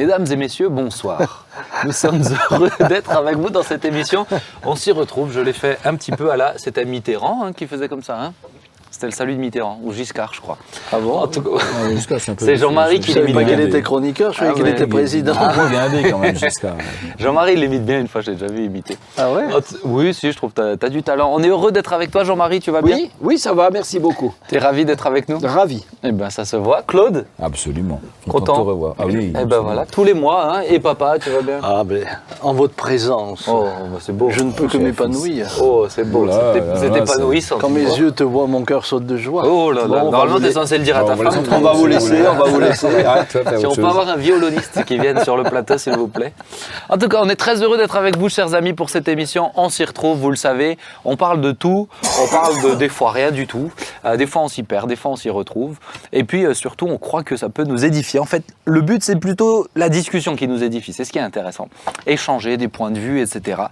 Mesdames et messieurs, bonsoir. Nous sommes heureux d'être avec vous dans cette émission. On s'y retrouve, je l'ai fait un petit peu à la... C'était Mitterrand hein, qui faisait comme ça. Hein c'était le salut de Mitterrand, ou Giscard, je crois. Ah bon En tout cas, Ah, Giscard, c'est un peu- c'est Jean-Marie je qui savais l'imite pas bien. qu'il était chroniqueur, je croyais Ah qu'il ouais, était président. Ah, moi, bien aidé quand même, Giscard. Jean-Marie il l'imite bien une fois, j'ai déjà vu imiter. Ah ouais Oh, t- Oui, si, je trouve que tu as, du talent. On est heureux d'être avec toi, Jean-Marie, tu vas bien Oui, oui, ça va, merci beaucoup. Tu es ravi d'être avec nous Ravi. Eh ben, ça se voit. Claude Absolument. Content. de te revoir. Ah oui. Eh ben absolument. voilà, tous les mois. Hein. Et papa, tu vas bien Ah ben, en votre présence, Oh, bah, c'est beau. je ne peux que chef, m'épanouir. Oh, c'est beau. Oh C'est épanouissant. Quand mes yeux te voient, mon cœur saute de joie. Oh là là, Bon, normalement, t'es censé le dire à ta femme. On va vous laisser, on va vous laisser. Si on peut avoir un violoniste qui vienne sur le plateau, s'il vous plaît. En tout cas, on est très heureux d'être avec vous, chers amis, pour cette émission. On s'y retrouve, vous le savez. On parle de tout. On parle de des fois rien du tout. Euh, des fois, on s'y perd. Des fois, on s'y retrouve. Et puis, euh, surtout, on croit que ça peut nous édifier. En fait, le but, c'est plutôt la discussion qui nous édifie. C'est ce qui est intéressant. Échanger des points de vue, etc.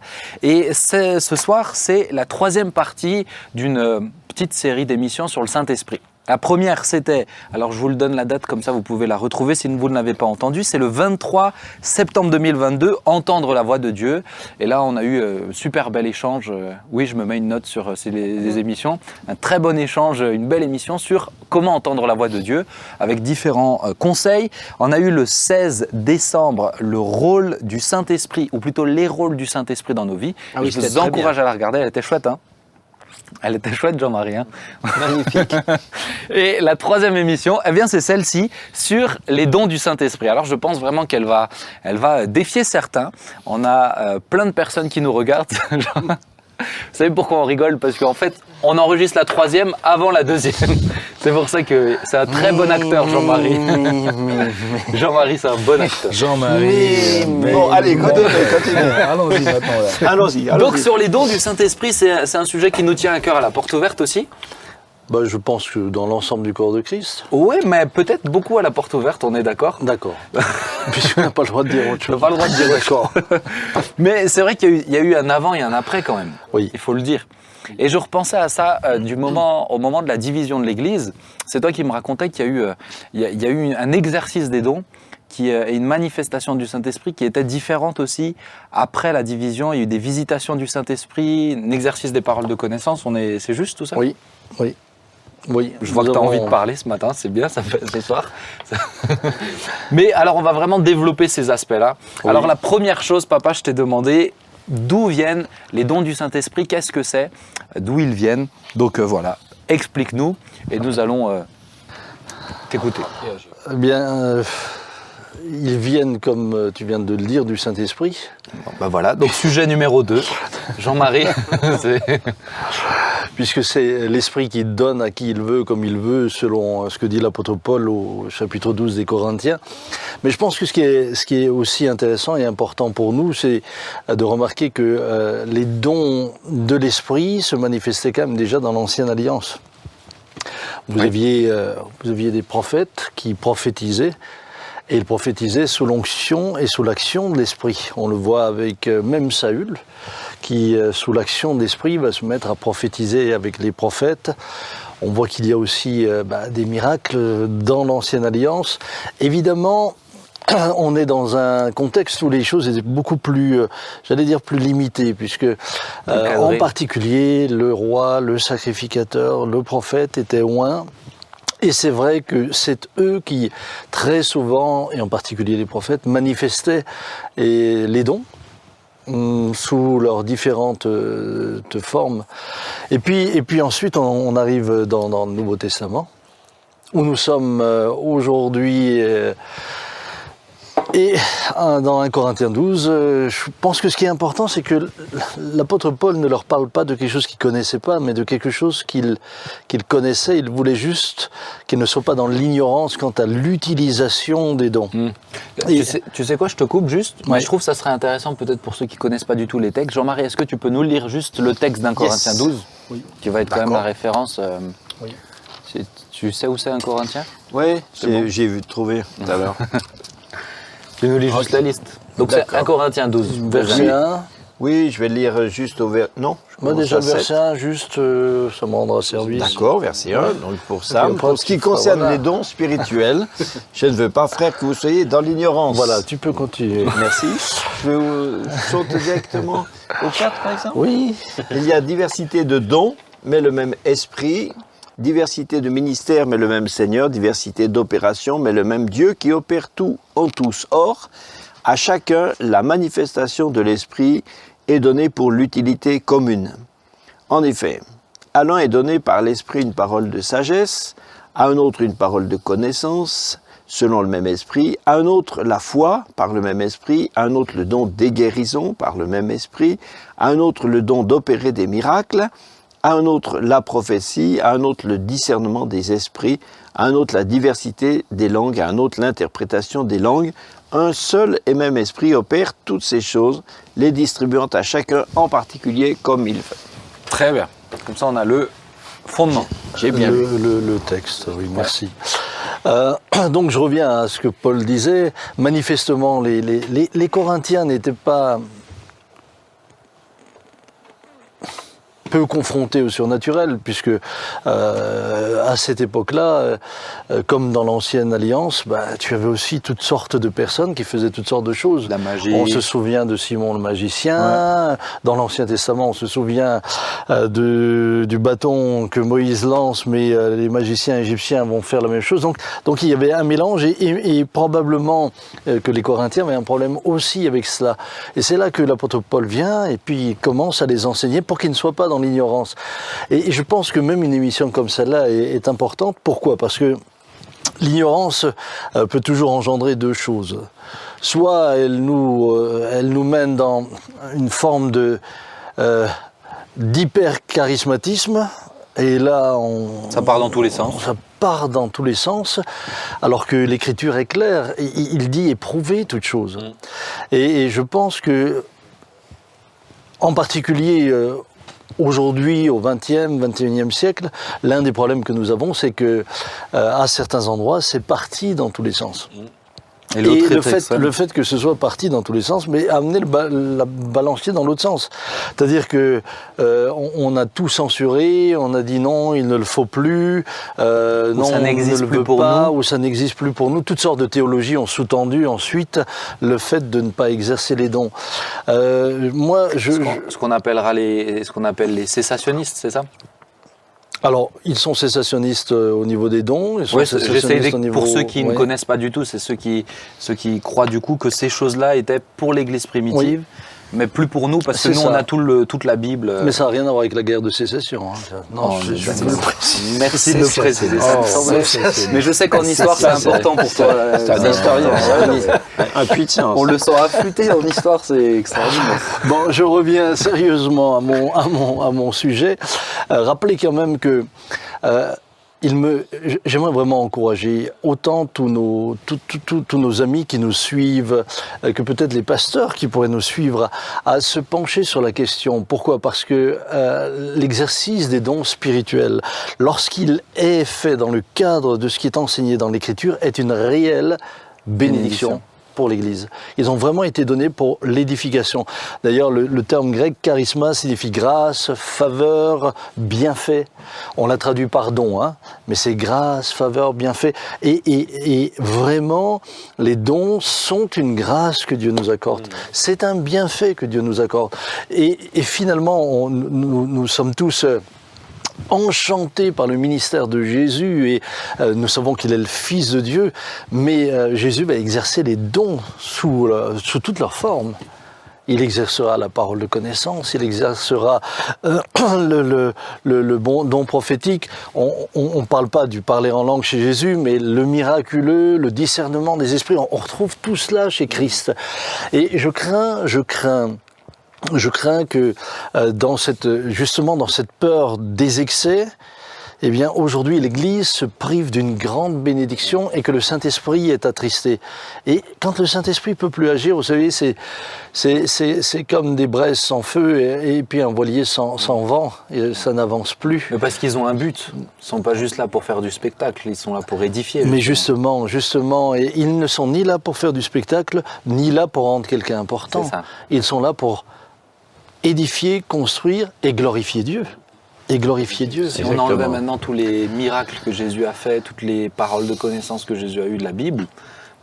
Et ce soir, c'est la troisième partie d'une euh, petite série d'émissions sur le Saint-Esprit. La première, c'était, alors je vous le donne la date comme ça, vous pouvez la retrouver si vous ne l'avez pas entendu, c'est le 23 septembre 2022, Entendre la voix de Dieu. Et là, on a eu euh, super bel échange. euh, oui, je me mets une note sur euh, ces les, les émissions. Un très bon échange, une belle émission sur comment entendre la voix de Dieu, avec différents euh, conseils. On a eu le 16 décembre le rôle du Saint-Esprit, ou plutôt les rôles du Saint-Esprit dans nos vies. Ah oui, je vous encourage à la regarder, elle était chouette. Hein elle était chouette, Jean-Marie. hein Magnifique. et la troisième émission, eh bien, c'est celle-ci sur les dons du Saint-Esprit. Alors, je pense vraiment qu'elle va, elle va défier certains. On a euh, plein de personnes qui nous regardent. Vous savez pourquoi on rigole? Parce qu'en fait, on enregistre la troisième avant la deuxième. C'est pour ça que c'est un très bon acteur, Jean-Marie. Jean-Marie, c'est un bon acteur. Jean-Marie. euh, Bon, allez, continuez, continuez. Allons-y maintenant. là. Allons-y. Donc, sur les dons du Saint-Esprit, c'est c'est un sujet qui nous tient à cœur à la porte ouverte aussi. Bah, je pense que dans l'ensemble du corps de Christ. Oui, mais peut-être beaucoup à la porte ouverte, on est d'accord D'accord. Puisqu'on n'a pas le droit de dire autre On chose. n'a pas le droit de dire D'accord. Mais c'est vrai qu'il y, a eu- il y a eu un avant et un après quand même. Oui. Il faut le dire. Et je repensais à ça euh, du moment, au moment de la division de l'Église. C'est toi qui me racontais qu'il y a eu, euh, il y a, il y a eu un exercice des dons qui euh, et une manifestation du Saint-Esprit qui était différente aussi après la division. Il y a eu des visitations du Saint-Esprit, un exercice des paroles de connaissance. On est, c'est juste tout ça? Oui, oui. Oui. Je vois que tu as envie de parler ce matin, c'est bien, ça fait ce soir. Mais alors, on va vraiment développer ces aspects-là. Oui. Alors, la première chose, papa, je t'ai demandé d'où viennent les dons du Saint-Esprit, qu'est-ce que c'est, d'où ils viennent. Donc euh, voilà, explique-nous et nous allons euh, t'écouter. Eh bien, euh, ils viennent, comme euh, tu viens de le dire, du Saint-Esprit. Bah voilà, donc sujet numéro 2, Jean-Marie. Puisque c'est l'Esprit qui donne à qui il veut, comme il veut, selon euh, ce que dit l'apôtre Paul au chapitre 12 des Corinthiens. Mais je pense que ce qui est, ce qui est aussi intéressant et important pour nous, c'est euh, de remarquer que euh, les dons de l'Esprit se manifestaient quand même déjà dans l'Ancienne Alliance. Vous, aviez, euh, vous aviez des prophètes qui prophétisaient, et ils prophétisaient sous l'onction et sous l'action de l'Esprit. On le voit avec euh, même Saül, qui, euh, sous l'action de l'Esprit, va se mettre à prophétiser avec les prophètes. On voit qu'il y a aussi euh, bah, des miracles dans l'Ancienne Alliance. Évidemment, on est dans un contexte où les choses étaient beaucoup plus, j'allais dire, plus limitées, puisque euh, en particulier le roi, le sacrificateur, le prophète étaient loin. Et c'est vrai que c'est eux qui, très souvent, et en particulier les prophètes, manifestaient les dons hum, sous leurs différentes euh, formes. Et puis, et puis ensuite, on, arrive dans, dans le Nouveau Testament, où nous sommes euh, aujourd'hui. Et euh, dans 1 Corinthiens 12, euh, je pense que ce qui est important, c'est que l'apôtre Paul ne leur parle pas de quelque chose qu'ils ne connaissaient pas, mais de quelque chose qu'ils qu'ils connaissaient. Il voulait juste qu'ils ne soient pas dans l'ignorance quant à l'utilisation des dons. Et- Tu sais, tu sais quoi, je te coupe juste. Moi, Ouais. je trouve que ça serait intéressant peut-être pour ceux qui connaissent pas du tout les textes. Jean-Marie, est-ce que tu peux nous lire juste le texte d'un Corinthiens 12 Oui. Qui va être quand même la référence. euh, Oui. Tu sais où c'est un Corinthien? Oui, bon? j'ai vu trouver tout à l'heure. Tu nous lis juste la liste. Donc c'est D'accord. 1 Corinthiens 12, Verset verset 1, Oui, je vais lire juste au vers. Non Moi déjà le verset 1, juste, euh, ça me rendra service. D'accord, verset 1. Donc pour ça, après, pour ce qui concerne voilà. les dons spirituels, je ne veux pas, frère, que vous soyez dans l'ignorance. Voilà, tu peux continuer. Merci. Je vais euh, sauter directement au 4, par exemple Oui, Il y a diversité de dons, mais le même esprit. Diversité de ministères, mais le même Seigneur. Diversité d'opérations, mais le même Dieu qui opère tout en tous. Or, à chacun, la manifestation de l'esprit est donnée pour l'utilité commune. En effet, à l'un est donné par l'esprit une parole de sagesse, à un autre une parole de connaissance, selon le même esprit, à un autre la foi par le même esprit, à un autre le don des guérisons par le même esprit, à un autre le don d'opérer des miracles, à un autre la prophétie, à un autre le discernement des esprits, à un autre la diversité des langues, à un autre l'interprétation des langues. Un seul et même esprit opère toutes ces choses, les distribuant à chacun en particulier comme il veut. Très bien. Comme ça, on a le fondement. J'ai bien le, le- le texte, oui, merci. Euh, donc je reviens à ce que Paul disait. Manifestement, les, les- les- les Corinthiens n'étaient pas peu confrontés au surnaturel, puisque euh, à cette époque-là, euh, euh, comme dans l'ancienne alliance, bah, tu avais aussi toutes sortes de personnes qui faisaient toutes sortes de choses. La magie. On se souvient de Simon le magicien. Dans l'Ancien Testament, on se souvient euh, de, du bâton que Moïse lance, mais les magiciens égyptiens vont faire la même chose. Donc, donc il y avait un mélange et, et- et probablement que les Corinthiens avaient un problème aussi avec cela. Et c'est là que l'apôtre Paul vient et puis il commence à les enseigner pour qu'ils ne soient pas dans l'ignorance. Et, je pense que même une émission comme celle-là est, est importante. Pourquoi? Parce que L'ignorance euh, peut toujours engendrer deux choses. Soit elle nous, euh, elle nous mène dans une forme de euh, d'hyper-charismatisme, et là on, Ça part dans tous les sens. ça part dans tous les sens, alors que l'écriture est claire. Il, dit éprouver toute chose. Mm. Et, je pense que, en particulier aujourd'hui, au XXe, XXIe siècle, l'un des problèmes que nous avons, c'est que euh, à certains endroits, c'est parti dans tous les sens. Et le, fait, le fait que ce soit parti dans tous les sens, mais amener le ba- la balancier dans l'autre sens. C'est-à-dire que euh, on, on a tout censuré, on a dit non, il ne le faut plus, euh, non, ça on n'existe ne le plus veut pour pas, nous. ou ça n'existe plus pour nous. Toutes sortes de théologies ont sous-tendu ensuite le fait de ne pas exercer les dons. Euh, moi, je, Ce je- qu'on- ce qu'on appellera les, ce qu'on appelle les cessationnistes, c'est ça? Alors ils sont cessationnistes euh, au niveau des dons. Ils sont Ouais, c'est- j'essaie cessationnistes d'ex- au niveau- pour ceux qui ne connaissent pas du tout, c'est ceux qui, ceux qui croient du coup que ces choses-là étaient pour l'Église primitive, mais plus pour nous parce que nous ça. on a tout le, toute la Bible. Mais ça n'a rien à voir avec la guerre de sécession. hein. Non, Oh, je, je le préciser. Merci de le préciser. Mais je sais qu'en histoire c'est important pour toi. euh, C'est un historien, un science. On le sent affûté en histoire, c'est extraordinaire. Bon, je reviens sérieusement à mon, à mon, à mon sujet. Euh, rappelez quand même que euh, il me, j'aimerais vraiment encourager autant tous nos, tous, nos amis qui nous suivent, euh, que peut-être les pasteurs qui pourraient nous suivre, à se pencher sur la question. Pourquoi? Parce que euh, l'exercice des dons spirituels, lorsqu'il est fait dans le cadre de ce qui est enseigné dans l'Écriture, est une réelle Bénédiction. Pour l'Église. Ils ont vraiment été donnés pour l'édification. D'ailleurs, le, le terme grec charisma signifie grâce, faveur, bienfait. On l'a traduit par don, hein, mais c'est grâce, faveur, bienfait. Et, et- et vraiment, les dons sont une grâce que Dieu nous accorde. C'est un bienfait que Dieu nous accorde. Et, et finalement, on- nous, nous sommes tous... enchantés par le ministère de Jésus et euh, nous savons qu'il est le Fils de Dieu, mais euh, Jésus va exercer les dons sous, sous toutes leurs formes. Il exercera la parole de connaissance, il exercera euh, le, le- le- bon don prophétique. On ne parle pas du parler en langue chez Jésus, mais le miraculeux, le discernement des esprits, on retrouve tout cela chez Christ. Et je crains, je crains je crains que euh, dans cette, justement dans cette peur des excès, eh bien aujourd'hui l'Église se prive d'une grande bénédiction et que le Saint-Esprit est attristé. Et quand le Saint-Esprit peut plus agir, vous savez, c'est c'est c'est c'est comme des braises sans feu et, et puis un voilier sans, sans vent, et ça n'avance plus. Mais parce qu'ils ont un but. Ils sont pas juste là pour faire du spectacle, ils sont là pour édifier. Mais justement. justement, et ils ne sont ni là pour faire du spectacle, ni là pour rendre quelqu'un important. Ils sont là pour édifier, construire et glorifier Dieu. Et glorifier Dieu. Si on enlevait maintenant tous les miracles que Jésus a fait, toutes les paroles de connaissance que Jésus a eues de la Bible,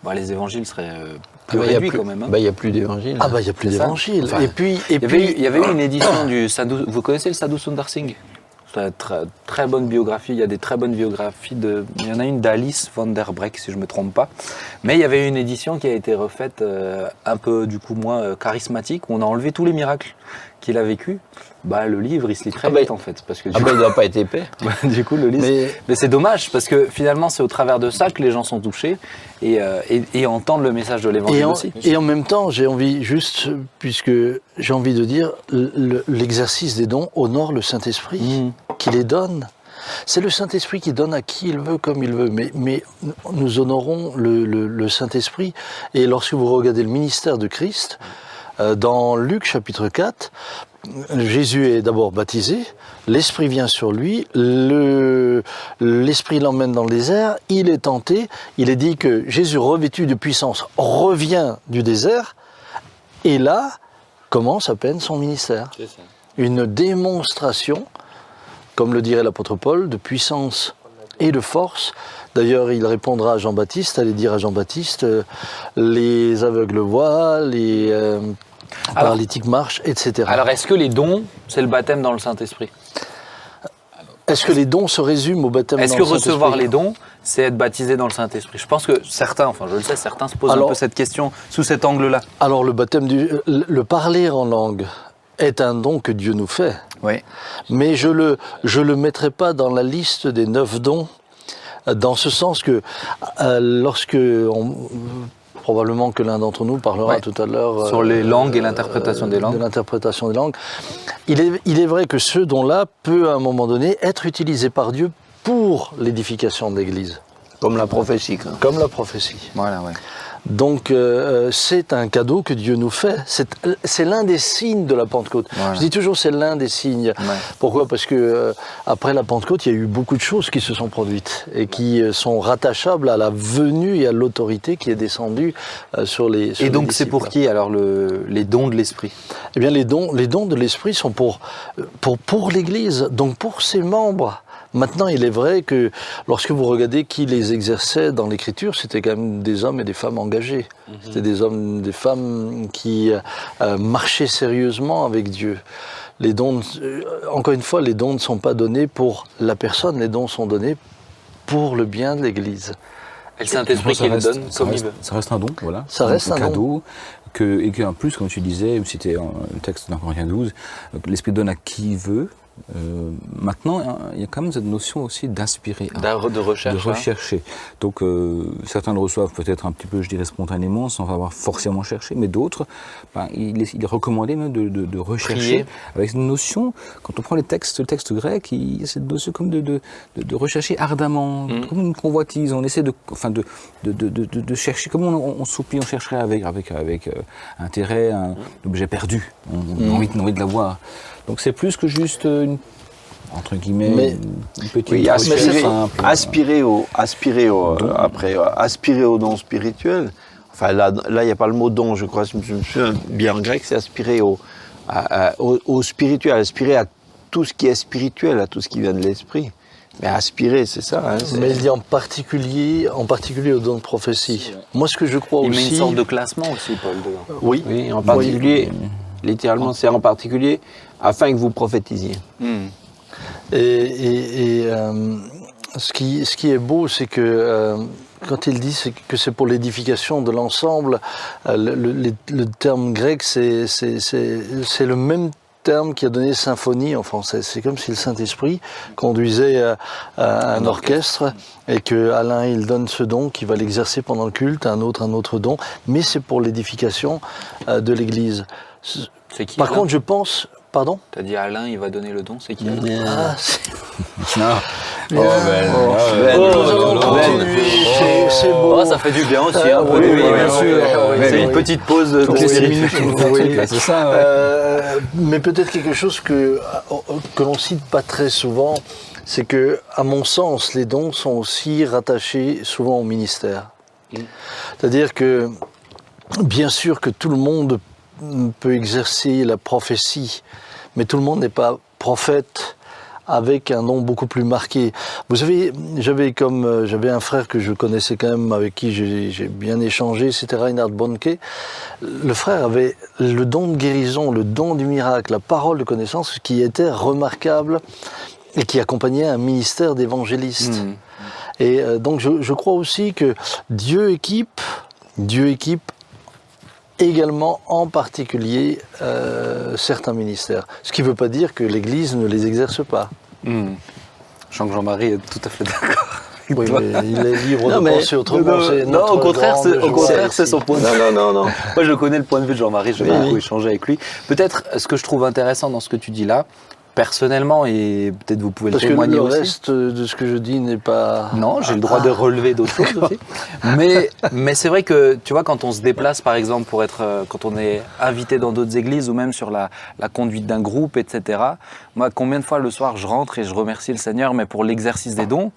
bah, les évangiles seraient euh, plus Ah bah, il y a réduits plus- quand même. hein. bah, il n'y a plus d'évangile. Ah bah il n'y a plus C'est ça. d'évangile. Enfin, et puis, et il, y avait puis eu, il y avait eu une édition du Sadhu. Vous connaissez le Sadhu Sundar Singh? Une très, très bonne biographie. Il y a des très bonnes biographies. De, il y en a une d'Alice van der Breck, si je ne me trompe pas. Mais il y avait une édition qui a été refaite euh, un peu, du coup, moins euh, charismatique, où on a enlevé tous les miracles qu'il a vécu. Bah, le livre, il se lit très Ah bah, vite, en fait. Parce que du Ah coup, ben, il ne doit pas être épais. du coup, le livre. mais Mais c'est dommage parce que finalement, c'est au travers de ça que les gens sont touchés et, euh, et, et entendent le message de l'évangile Et en, aussi. et en même temps, j'ai envie, juste, puisque j'ai envie de dire, le- l'exercice des dons honore le Saint-Esprit, Mm. Qui les donne. C'est le Saint-Esprit qui donne à qui il veut, comme il veut. Mais, mais nous honorons le, le- le Saint-Esprit. Et lorsque vous regardez le ministère de Christ, euh, dans Luc chapitre 4, Jésus est d'abord baptisé, l'Esprit vient sur lui, le- l'Esprit l'emmène dans le désert, il est tenté, il est dit que Jésus revêtu de puissance revient du désert, et là commence à peine son ministère. Une démonstration, comme le dirait l'apôtre Paul, de puissance et de force. D'ailleurs, il répondra à Jean-Baptiste, allait dire à Jean-Baptiste, euh, les aveugles voient, les euh, paralytiques marchent, etc. Alors, est-ce que les dons, c'est le baptême dans le Saint-Esprit? Est-ce que les dons se résument au baptême Est-ce que le recevoir les dons, c'est être baptisé dans le Saint-Esprit? Je pense que certains, enfin je le sais, certains se posent un peu cette question sous cet angle-là. Alors le baptême du, le parler en langue est un don que Dieu nous fait, Oui. mais je le je le mettrai pas dans la liste des neuf dons, euh, dans ce sens que euh, lorsque on- probablement que l'un d'entre nous parlera Ouais. tout à l'heure Sur euh, les langues et l'interprétation des langues. de l'interprétation des langues. Il est, il est vrai que ce don-là peut à un moment donné être utilisé par Dieu pour l'édification de l'Église, Comme la prophétie. quoi. comme la prophétie. Voilà, ouais. Donc euh, c'est un cadeau que Dieu nous fait. C'est l'un des signes de la Pentecôte. Je dis toujours c'est l'un des signes. Pourquoi? Parce que euh, après la Pentecôte, il y a eu beaucoup de choses qui se sont produites et qui euh, sont rattachables à la venue et à l'autorité qui est descendue euh, sur les. sur Et donc c'est pour qui alors le- les dons de l'Esprit? Eh bien, les dons, les dons de l'Esprit sont pour, pour, pour l'Église, donc pour ses membres. Maintenant, il est vrai que lorsque vous regardez qui les exerçait dans l'Écriture, c'était quand même des hommes et des femmes engagés. C'était des hommes, des femmes qui euh, marchaient sérieusement avec Dieu. Les dons, euh, encore une fois, les dons ne sont pas donnés pour la personne, les dons sont donnés pour le bien de l'Église. Et le Saint-Esprit qui le donne ça comme il reste- veut. Ça reste un don, voilà. Ça reste un don. cadeau. Que, et qu'en plus, comme tu disais, c'était le texte dans Corinthiens 12, euh, que l'Esprit donne à qui il veut. Euh, maintenant, hein, il y a quand même cette notion aussi d'inspirer. D'ar- De recherche. de hein. rechercher. Donc euh, certains le reçoivent peut-être un petit peu, je dirais, spontanément, sans avoir forcément cherché, mais d'autres, ben, il, est, il est recommandé même de, de- de rechercher Prier. avec une notion, quand on prend les textes, le texte grec, il y a cette notion comme de, de, rechercher ardemment, Mm. comme une convoitise, on essaie de, enfin de, de, de, de- de- de chercher, comme on, on soupire, on chercherait avec, avec, avec euh, intérêt un Mm. objet perdu, on, on a envie, on a envie de l'avoir. Donc c'est plus que juste une, entre guillemets, Mais- une petite Oui, aspirer, simple. aspirer au, aspirer au, euh, après, euh, aspirer au don spirituel. Enfin, là, là, il n'y a pas le mot don, je crois. Je me souviens bien en grec, c'est aspirer au, à- à- au, au spirituel, aspirer à tout ce qui est spirituel, à tout ce qui vient de l'esprit. Mais aspirer, c'est ça. hein, Mais il dit en particulier, en particulier au don de prophétie. Moi, ce que je crois Il met aussi. une sorte de classement aussi, Paul, dedans. Oui, Oui, en particulier, littéralement, c'est en particulier afin que vous prophétisiez. Hmm. Et, et- et, euh, ce, qui, ce qui est beau, c'est que euh, quand il dit que c'est pour l'édification de l'ensemble, euh, le, le- le- le terme grec, c'est le même terme qui a donné symphonie en français. C'est comme si le Saint-Esprit conduisait euh, un, un orchestre et que Alain il donne ce don qui va l'exercer pendant le culte, un autre un autre don, mais c'est pour l'édification euh, de l'Église. C'est qui Par Alain contre, je pense, pardon. T'as dit Alain, il va donner le don, c'est qui Alain Ah, c'est- Ah. Oh, Ben, c'est beau. Oh, ça fait du bien aussi, Ah, un peu oui, de- oui, bien sûr. C'est Oui, une petite pause de, c'est ça, ouais. Euh, mais peut-être quelque chose que, que l'on cite pas très souvent, c'est que, à mon sens, les dons sont aussi rattachés souvent au ministère. C'est-à-dire que, bien sûr que tout le monde peut exercer la prophétie, mais tout le monde n'est pas prophète avec un nom beaucoup plus marqué. Vous savez, j'avais comme euh, j'avais un frère que je connaissais quand même, avec qui j'ai bien échangé, c'était Reinhard Bonnke. Le frère avait le don de guérison, le don du miracle, la parole de connaissance qui était remarquable et qui accompagnait un ministère d'évangéliste. Mm. Et euh, donc je, je crois aussi que Dieu équipe, Dieu équipe également en particulier euh, certains ministères. Ce qui ne veut pas dire que l'Église ne les exerce pas. Hmm. Je sens que Jean-Marie est tout à fait d'accord. Oui, mais il est libre Non, de mais- penser autrement. Non, non, au contraire, c'est, au contraire, c'est son point de vue. Non, non, non, non. Moi, je connais le point de vue de Jean-Marie, j'ai Oui, beaucoup oui. échangé avec lui. Peut-être, ce que je trouve intéressant dans ce que tu dis là, personnellement, et peut-être vous pouvez le Parce que témoigner le aussi. reste de ce que je dis n'est pas. Non, j'ai le droit Ah, de relever d'autres choses aussi. Mais, mais c'est vrai que, tu vois, quand on se déplace, par exemple, pour être, euh, quand on est invité dans d'autres églises ou même sur la, la conduite d'un groupe, etc. Moi, combien de fois le soir je rentre et je remercie le Seigneur, mais pour l'exercice des dons,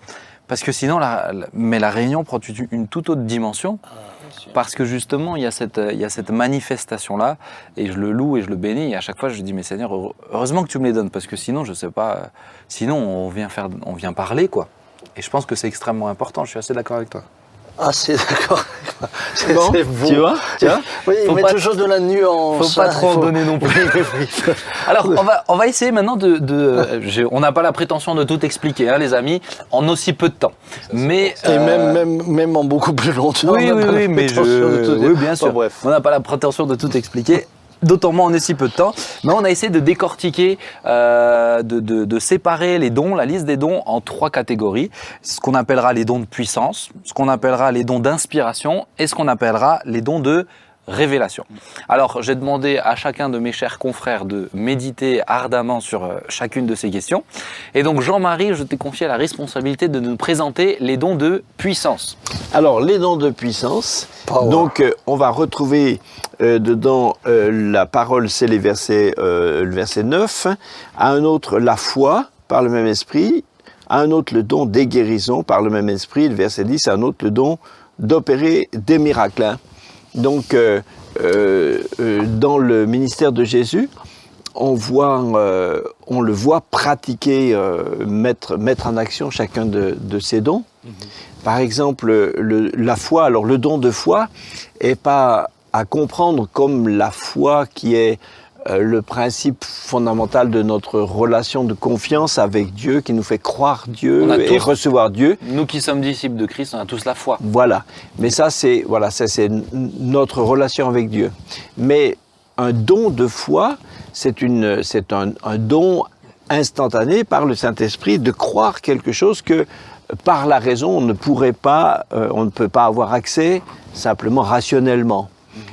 parce que sinon, la, mais la réunion prend une toute autre dimension. Parce que justement, il y a cette, il y a cette manifestation-là, et je le loue et je le bénis, et à chaque fois, je dis, mais Seigneur, heure- heureusement que tu me les donnes, parce que sinon, je sais pas, euh, sinon, on vient faire, on vient parler, quoi. Et je pense que c'est extrêmement important, je suis assez d'accord avec toi. Ah, c'est d'accord. C'est Bon, tu vois, tu vois Oui, il Faut met pas- toujours de la nuance. Faut pas trop en faut- donner non plus. Alors, on va, on va essayer maintenant de. on n'a pas la prétention de tout expliquer, hein, les amis, en aussi peu de temps. Mais. Et euh, même, même, même en beaucoup plus longtemps. Oui, oui, oui, mais je. bien Enfin, sûr. bref. On n'a pas la prétention de tout expliquer. D'autant moins en est si peu de temps. Mais on a essayé de décortiquer, euh, de séparer les dons, la liste des dons en trois catégories. Ce qu'on appellera les dons de puissance, ce qu'on appellera les dons d'inspiration et ce qu'on appellera les dons de révélation. Alors, j'ai demandé à chacun de mes chers confrères de méditer ardemment sur euh, chacune de ces questions. Et donc, Jean-Marie, je t'ai confié la responsabilité de nous présenter les dons de puissance. Alors, les dons de puissance. Power. Donc, euh, on va retrouver euh, dedans euh, la parole, c'est les versets, euh, le verset 9. À un autre, la foi, par le même esprit. À un autre, le don des guérisons, par le même esprit. Le verset 10. À un autre, le don d'opérer des miracles. Donc, euh, euh, euh, dans le ministère de Jésus, on, voit, euh, on le voit pratiquer, mettre, mettre en action chacun de, de ses dons. Par exemple, le- la foi, alors le don de foi est pas à comprendre comme la foi qui est le principe fondamental de notre relation de confiance avec Dieu, qui nous fait croire Dieu et recevoir Dieu. Nous qui sommes disciples de Christ, on a tous la foi. Voilà. Mais ça, c'est voilà, ça c'est notre relation avec Dieu. Mais un don de foi, c'est une, c'est un, un don instantané par le Saint-Esprit de croire quelque chose que par la raison on ne pourrait pas, euh, on ne peut pas avoir accès simplement rationnellement.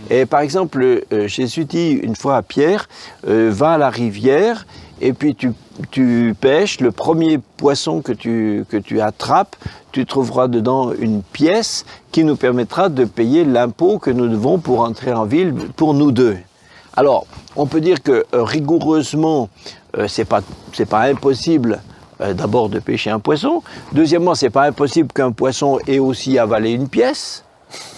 Et par exemple, euh, Jésus dit une fois à Pierre, euh, va à la rivière et puis tu, pêches, le premier poisson que tu, attrapes, tu trouveras dedans une pièce qui nous permettra de payer l'impôt que nous devons pour entrer en ville pour nous deux. Alors, on peut dire que euh, rigoureusement, euh, c'est pas impossible d'abord de pêcher un poisson. Deuxièmement, c'est pas impossible qu'un poisson ait aussi avalé une pièce.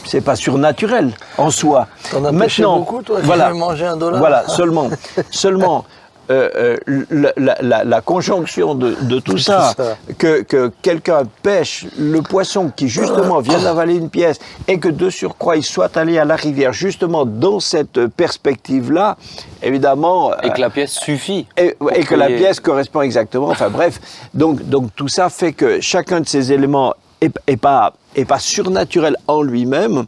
C'est pas surnaturel en soi. T'en as pêché beaucoup, toi, voilà, veux manger un dollar Voilà, seulement, seulement. euh, euh, la, la- la- la conjonction de, de tout ça, ça. que, que quelqu'un pêche le poisson qui justement vient d'avaler une pièce et que de surcroît il soit allé à la rivière justement dans cette perspective-là, évidemment, Et que la pièce suffit. et, et que la pièce correspond exactement. Enfin bref, donc, donc tout ça fait que chacun de ces éléments est, est pas, est pas surnaturel en lui-même,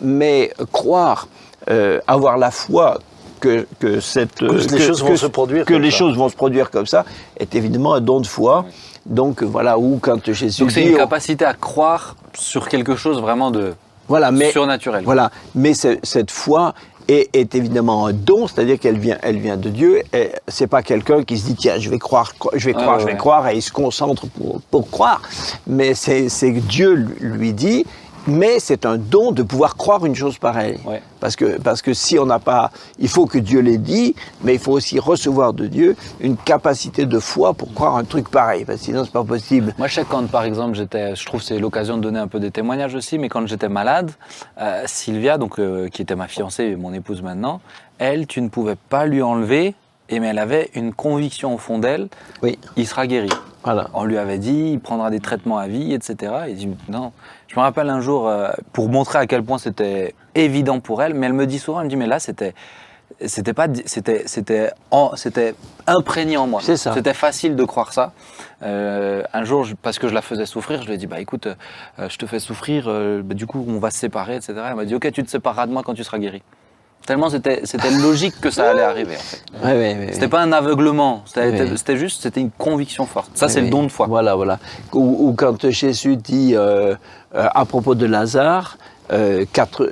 mais croire, euh, avoir la foi que, que cette Que les choses vont se produire que comme les ça. choses vont se produire comme ça est évidemment un don de foi. Donc voilà où quand Jésus Donc c'est une capacité à croire sur quelque chose vraiment de voilà mais surnaturel. Voilà, mais cette foi est, est évidemment un don, c'est-à-dire qu'elle vient, elle vient de Dieu. Et c'est pas quelqu'un qui se dit tiens, je vais croire, je vais Ah, croire, je vais ouais. croire, et il se concentre pour, pour croire. Mais c'est c'est que Dieu lui dit. Mais c'est un don de pouvoir croire une chose pareille. Ouais. Parce, que, parce que si on n'a pas... Il faut que Dieu l'ait dit, mais il faut aussi recevoir de Dieu une capacité de foi pour croire un truc pareil. Parce que sinon, c'est pas possible. Moi, je sais que quand, par exemple, j'étais, je trouve que c'est l'occasion de donner un peu des témoignages aussi, mais quand j'étais malade, euh, Sylvia, donc, euh, qui était ma fiancée et mon épouse maintenant, elle, tu ne pouvais pas lui enlever, et mais elle avait une conviction au fond d'elle, Oui. il sera guéri. Voilà. On lui avait dit, il prendra des traitements à vie, etc. Et dit, non. Je me rappelle un jour, euh, pour montrer à quel point c'était évident pour elle, mais elle me dit souvent, elle me dit, mais là, c'était, c'était pas, c'était, c'était, c'était imprégné en moi. C'est ça. C'était facile de croire ça. Euh, un jour, je- parce que je la faisais souffrir, je lui ai dit, bah écoute, euh, je te fais souffrir, euh, bah, du coup, on va se séparer, etc. Elle m'a dit, ok, tu te sépareras de moi quand tu seras guéri. Tellement c'était, c'était logique que ça allait arriver. En fait. C'était pas un aveuglement, c'était, juste, c'était une conviction forte. Ça, c'est le don de foi. Voilà, voilà. Ou, ou quand Jésus dit euh, euh, à propos de Lazare, euh, quatre-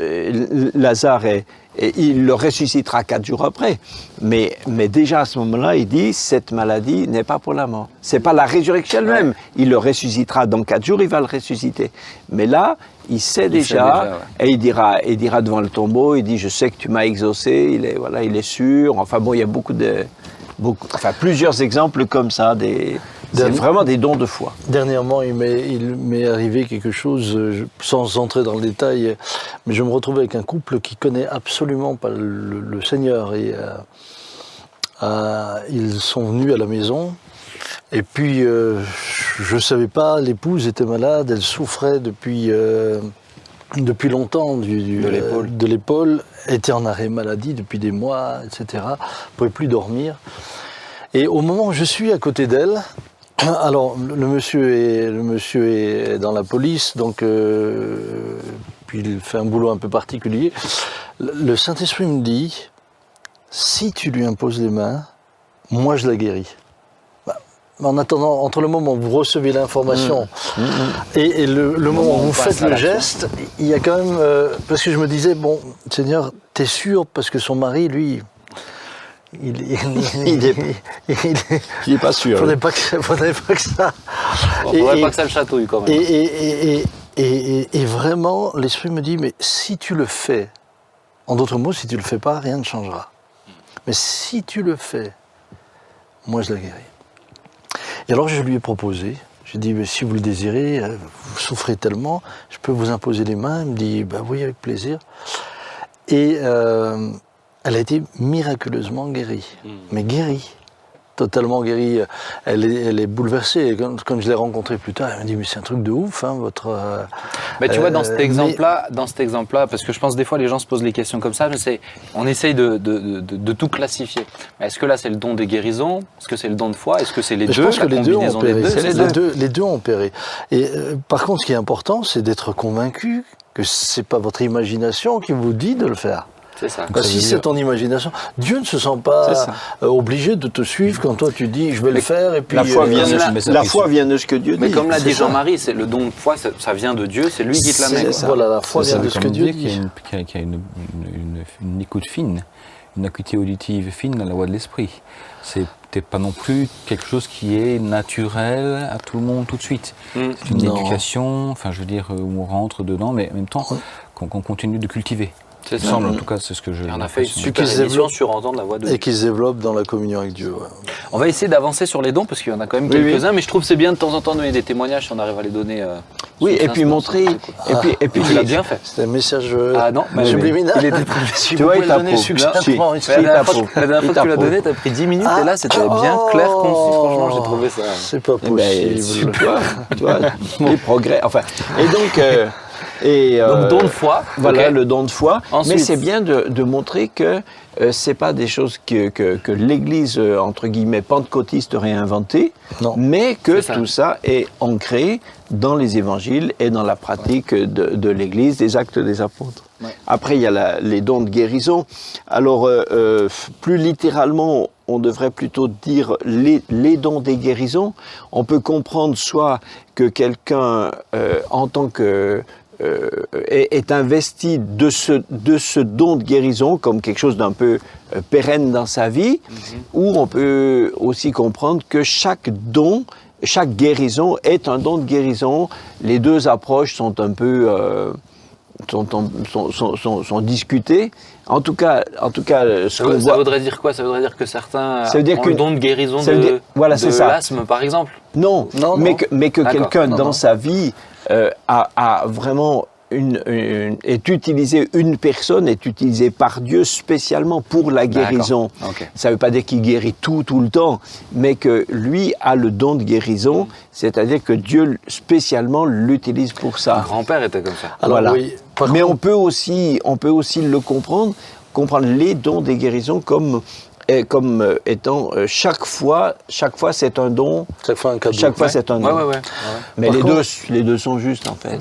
Lazare est, et il le ressuscitera quatre jours après. Mais, mais déjà à ce moment-là, il dit cette maladie n'est pas pour la mort. C'est pas la résurrection elle-même. Il le ressuscitera dans quatre jours, il va le ressusciter. Mais là, il sait déjà, déjà, ouais. et il dira, il dira devant le tombeau, il dit je sais que tu m'as exaucé. Il est voilà, il est sûr. Enfin bon, il y a beaucoup de beaucoup, enfin plusieurs exemples comme ça. Des, c'est vraiment des dons de foi. Dernièrement, il m'est, il m'est arrivé quelque chose, euh, je- sans entrer dans le détail, mais je me retrouve avec un couple qui connaît absolument pas le, le Seigneur. Et, euh, euh, ils sont venus à la maison. Et puis, euh, je ne savais pas, l'épouse était malade, elle souffrait depuis, euh, depuis longtemps du, du- De l'épaule. était en arrêt maladie depuis des mois, etc. Ne pouvait plus dormir. Et au moment où je suis à côté d'elle, alors le monsieur est, le monsieur est dans la police, donc euh, puis il fait un boulot un peu particulier. Le Saint-Esprit me dit, si tu lui imposes les mains, moi je la guéris. Bah, En attendant, entre le moment où vous recevez l'information et, et le, le moment où on vous faites le geste, il y a quand même... euh, parce que je me disais, bon, Seigneur, t'es sûr Parce que son mari, lui, il, il, Il est- il- Il n'est pas sûr. faudrait pas que, ça- faudrait pas que ça... Bon, Et- faudrait et- pas que ça le chatouille quand même. et, et, et, et, et- et- et vraiment, l'Esprit me dit, mais si tu le fais, en d'autres mots, si tu le fais pas, rien ne changera. Mais si tu le fais, moi je la guéris. Et alors je lui ai proposé, j'ai dit, mais si vous le désirez, euh, vous souffrez tellement, je peux vous imposer les mains. Il me dit, bah oui, avec plaisir. Et euh, elle a été miraculeusement guérie. Mais guérie. Totalement guérie. Elle est, elle est bouleversée. Et Quand, quand je l'ai rencontrée plus tard, elle m'a dit, mais c'est un truc de ouf, hein, votre... euh, Mais tu vois, dans Euh, cet mais- exemple-là, dans cet exemple-là, parce que je pense des fois les gens se posent les questions comme ça, on essaye de, de, de, de tout classifier. Est-ce que là c'est le don des guérisons? Est-ce que c'est le don de foi? Est-ce que c'est les Mais deux je pense que les deux ont deux, c'est les, deux, les deux ont opéré. Et euh, par contre, ce qui est important, c'est d'être convaincu que c'est pas votre imagination qui vous dit de le faire. C'est ça. Parce que si c'est ton imagination, Dieu ne se sent pas euh, obligé de te suivre quand toi tu dis je vais le faire et puis La foi euh, vient, de, la- la foi vient de ce que Dieu dit. Mais comme l'a dit. Jean-Marie, c'est le don de foi, ça, ça vient de Dieu, c'est lui qui te la met. C'est quoi. ça. Voilà, la foi vient ça de ce que Dieu dire qu'il y a, dit. une, qu'il y a- qu'il y a une- une- une- une écoute fine, une acuité auditive fine dans la voix de l'esprit. C'est peut-être pas non plus quelque chose qui est naturel à tout le monde tout de suite. Mm. C'est une Non. éducation, enfin je veux dire, euh, où on rentre dedans, mais en même temps qu'on qu'on continue de cultiver. C'est Il semble, en tout cas, c'est ce que je. Et on a fait une super Qu'ils se émission développent. sur entendre la voix de Dieu. Et qui se développe dans la communion avec Dieu. ouais. On va essayer d'avancer sur les dons parce qu'il y en a quand même Oui, oui. quelques-uns, mais je trouve que c'est bien de temps en temps de donner des témoignages si on arrive à les donner. euh, Oui, et puis montrer. cool. Et puis, et puis tu l'as bien fait. C'est un message euh, Ah non, mais- subliminal. il était très- si Tu vois, il le donner t'approuve. succinctement. La dernière Il fois, que- tu l'as donné, t'as pris 10 minutes Ah, et là c'était bien clair, concis. Franchement, j'ai trouvé ça. C'est pas Eh ben, possible. super, tu vois, les progrès. Enfin, et donc, euh, et, euh, Donc don de foi. Voilà le don de foi. Ensuite. Mais c'est bien de, de montrer que euh, c'est pas des choses que, que, que l'Église euh, entre guillemets pentecôtiste aurait inventées, mais que ça. tout ça est ancré dans les évangiles et dans la pratique de, de l'Église, des actes des apôtres. Ouais. Après, il y a la- les dons de guérison. Alors, euh, plus littéralement, on devrait plutôt dire les, les dons des guérisons. On peut comprendre soit que quelqu'un, en tant que euh, est, est investi de ce, de ce don de guérison comme quelque chose d'un peu euh, pérenne dans sa vie, ou on peut aussi comprendre que chaque don chaque guérison est un don de guérison. Les deux approches sont un peu euh, sont, sont, sont, sont, sont discutées. En tout cas, en tout cas, ce Ça, ça voudrait dire quoi? Ça voudrait dire que certains Ça veut dire ont que- le don de guérison ça de, veut dire- voilà, de c'est ça. l'asthme, par exemple? Non, Non, mais non. que, mais que quelqu'un dans non. sa vie euh, a, a vraiment une, une- est utilisé, une personne est utilisée par Dieu spécialement pour la guérison. Ça ne veut pas dire qu'il guérit tout, tout le temps, mais que lui a le don de guérison, c'est-à-dire que Dieu spécialement l'utilise pour Mon ça. grand-père était comme ça. Alors Voilà. oui, Mais contre- on peut aussi, on peut aussi le comprendre, comprendre les dons des guérisons comme, comme euh, étant euh, chaque fois, chaque fois c'est un don, chaque fois un cadeau. chaque fois c'est un don. Ouais, ouais, ouais. ouais. Mais les contre- deux, les deux sont justes en fait.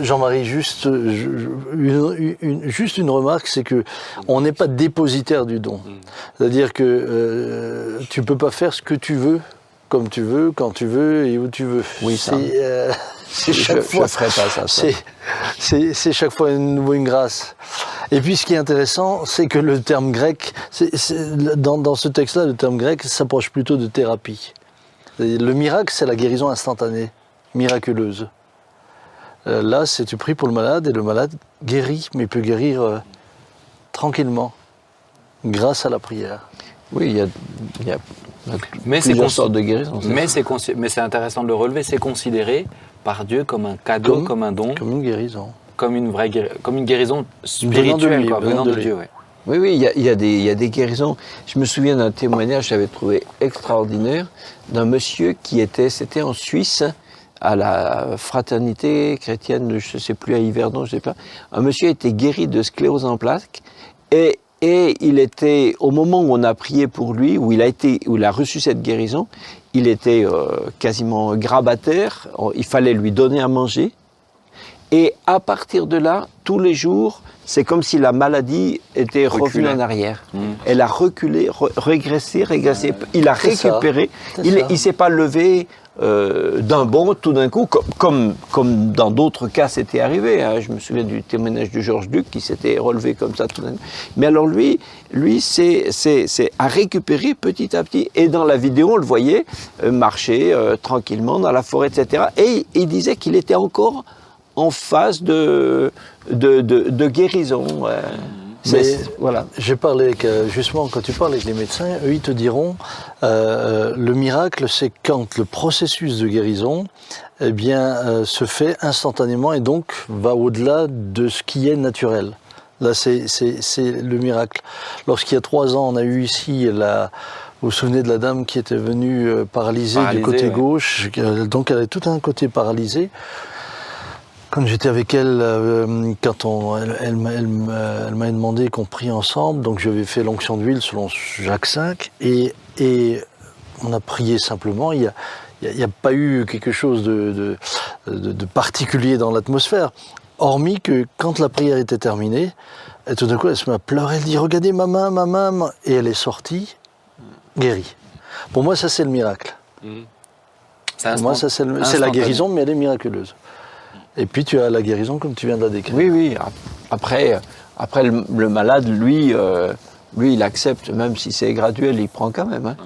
Jean-Marie, juste, je- une, une- juste une remarque, c'est que on n'est pas dépositaire du don. C'est-à-dire que euh, tu peux pas faire ce que tu veux, comme tu veux, quand tu veux et où tu veux. Oui, ça. C'est euh, chaque je fois. ferai pas ça, ça. C'est- C'est c'est chaque fois une grâce. Et puis ce qui est intéressant, c'est que le terme grec, dans, dans ce texte-là, le terme grec s'approche plutôt de thérapie. Le miracle, c'est la guérison instantanée, miraculeuse. Euh, là, c'est tu pries pour le malade et le malade guérit, mais peut guérir euh, tranquillement, grâce à la prière. Oui, il y a, y a Mais c'est de guérisons. c'est Mais ça. c'est mais c'est intéressant de le relever. C'est considéré par Dieu comme un cadeau, Comme- comme, un don, comme, Comme une guérison. Une vraie comme une guérison Venant de spirituelle, lui, venant de de. Dieu. ouais. Oui, oui, il y a, y a des guérisons. Je me souviens d'un témoignage que j'avais trouvé extraordinaire d'un monsieur qui était, c'était en Suisse, à la fraternité chrétienne, je ne sais plus, à Yverdon, je ne sais pas. Un monsieur était guéri de sclérose en plaques et, et il était, au moment où on a prié pour lui, où il a, été, où il a reçu cette guérison, il était euh, quasiment grabataire, il fallait lui donner à manger. Et à partir de là, tous les jours, c'est comme si la maladie était revenue en arrière. Mm. Elle a reculé, re- régressé, régressé. Il a ça. récupéré. Il ne s'est pas levé euh, d'un bond tout d'un coup, comme, comme, comme dans d'autres cas c'était arrivé. hein. Je me souviens du témoignage de Georges Duc qui s'était relevé comme ça tout d'un coup. Mais alors lui, lui c'est, c'est, c'est à récupérer petit à petit. Et dans la vidéo, on le voyait euh, marcher euh, tranquillement dans la forêt, etc. Et il disait qu'il était encore en phase de, de, de, de guérison. euh. Mais voilà. J'ai parlé avec, euh, justement, quand tu parles avec les médecins, eux, ils te diront, euh, le miracle, c'est quand le processus de guérison, eh bien, euh, se fait instantanément et donc va au-delà de ce qui est naturel. Là, c'est le miracle. Lorsqu'il y a trois ans, on a eu ici la... Vous vous souvenez de la dame qui était venue euh, paralysée, Paralysée, du côté ouais. gauche, euh, donc elle avait tout un côté paralysé. Quand j'étais avec elle, euh, quand on, elle, elle m'a- elle m'a elle m'a demandé qu'on prie ensemble, donc ai fait l'onction d'huile selon Jacques V, et, et on a prié simplement. Il n'y a, il pas eu quelque chose de, de, de- de particulier dans l'atmosphère, hormis que quand la prière était terminée, et tout d'un coup elle se met à pleurer, elle dit Regardez ma main, ma main, ma- et elle est sortie, guérie. Pour moi, ça c'est le miracle. C'est Pour moi, ça c'est la guérison, mais elle est miraculeuse. Et puis tu as la guérison comme tu viens de la décrire. Oui, oui. ap- Après, après le, le malade, lui, euh, lui, il accepte, même si c'est graduel, il prend quand même. hein.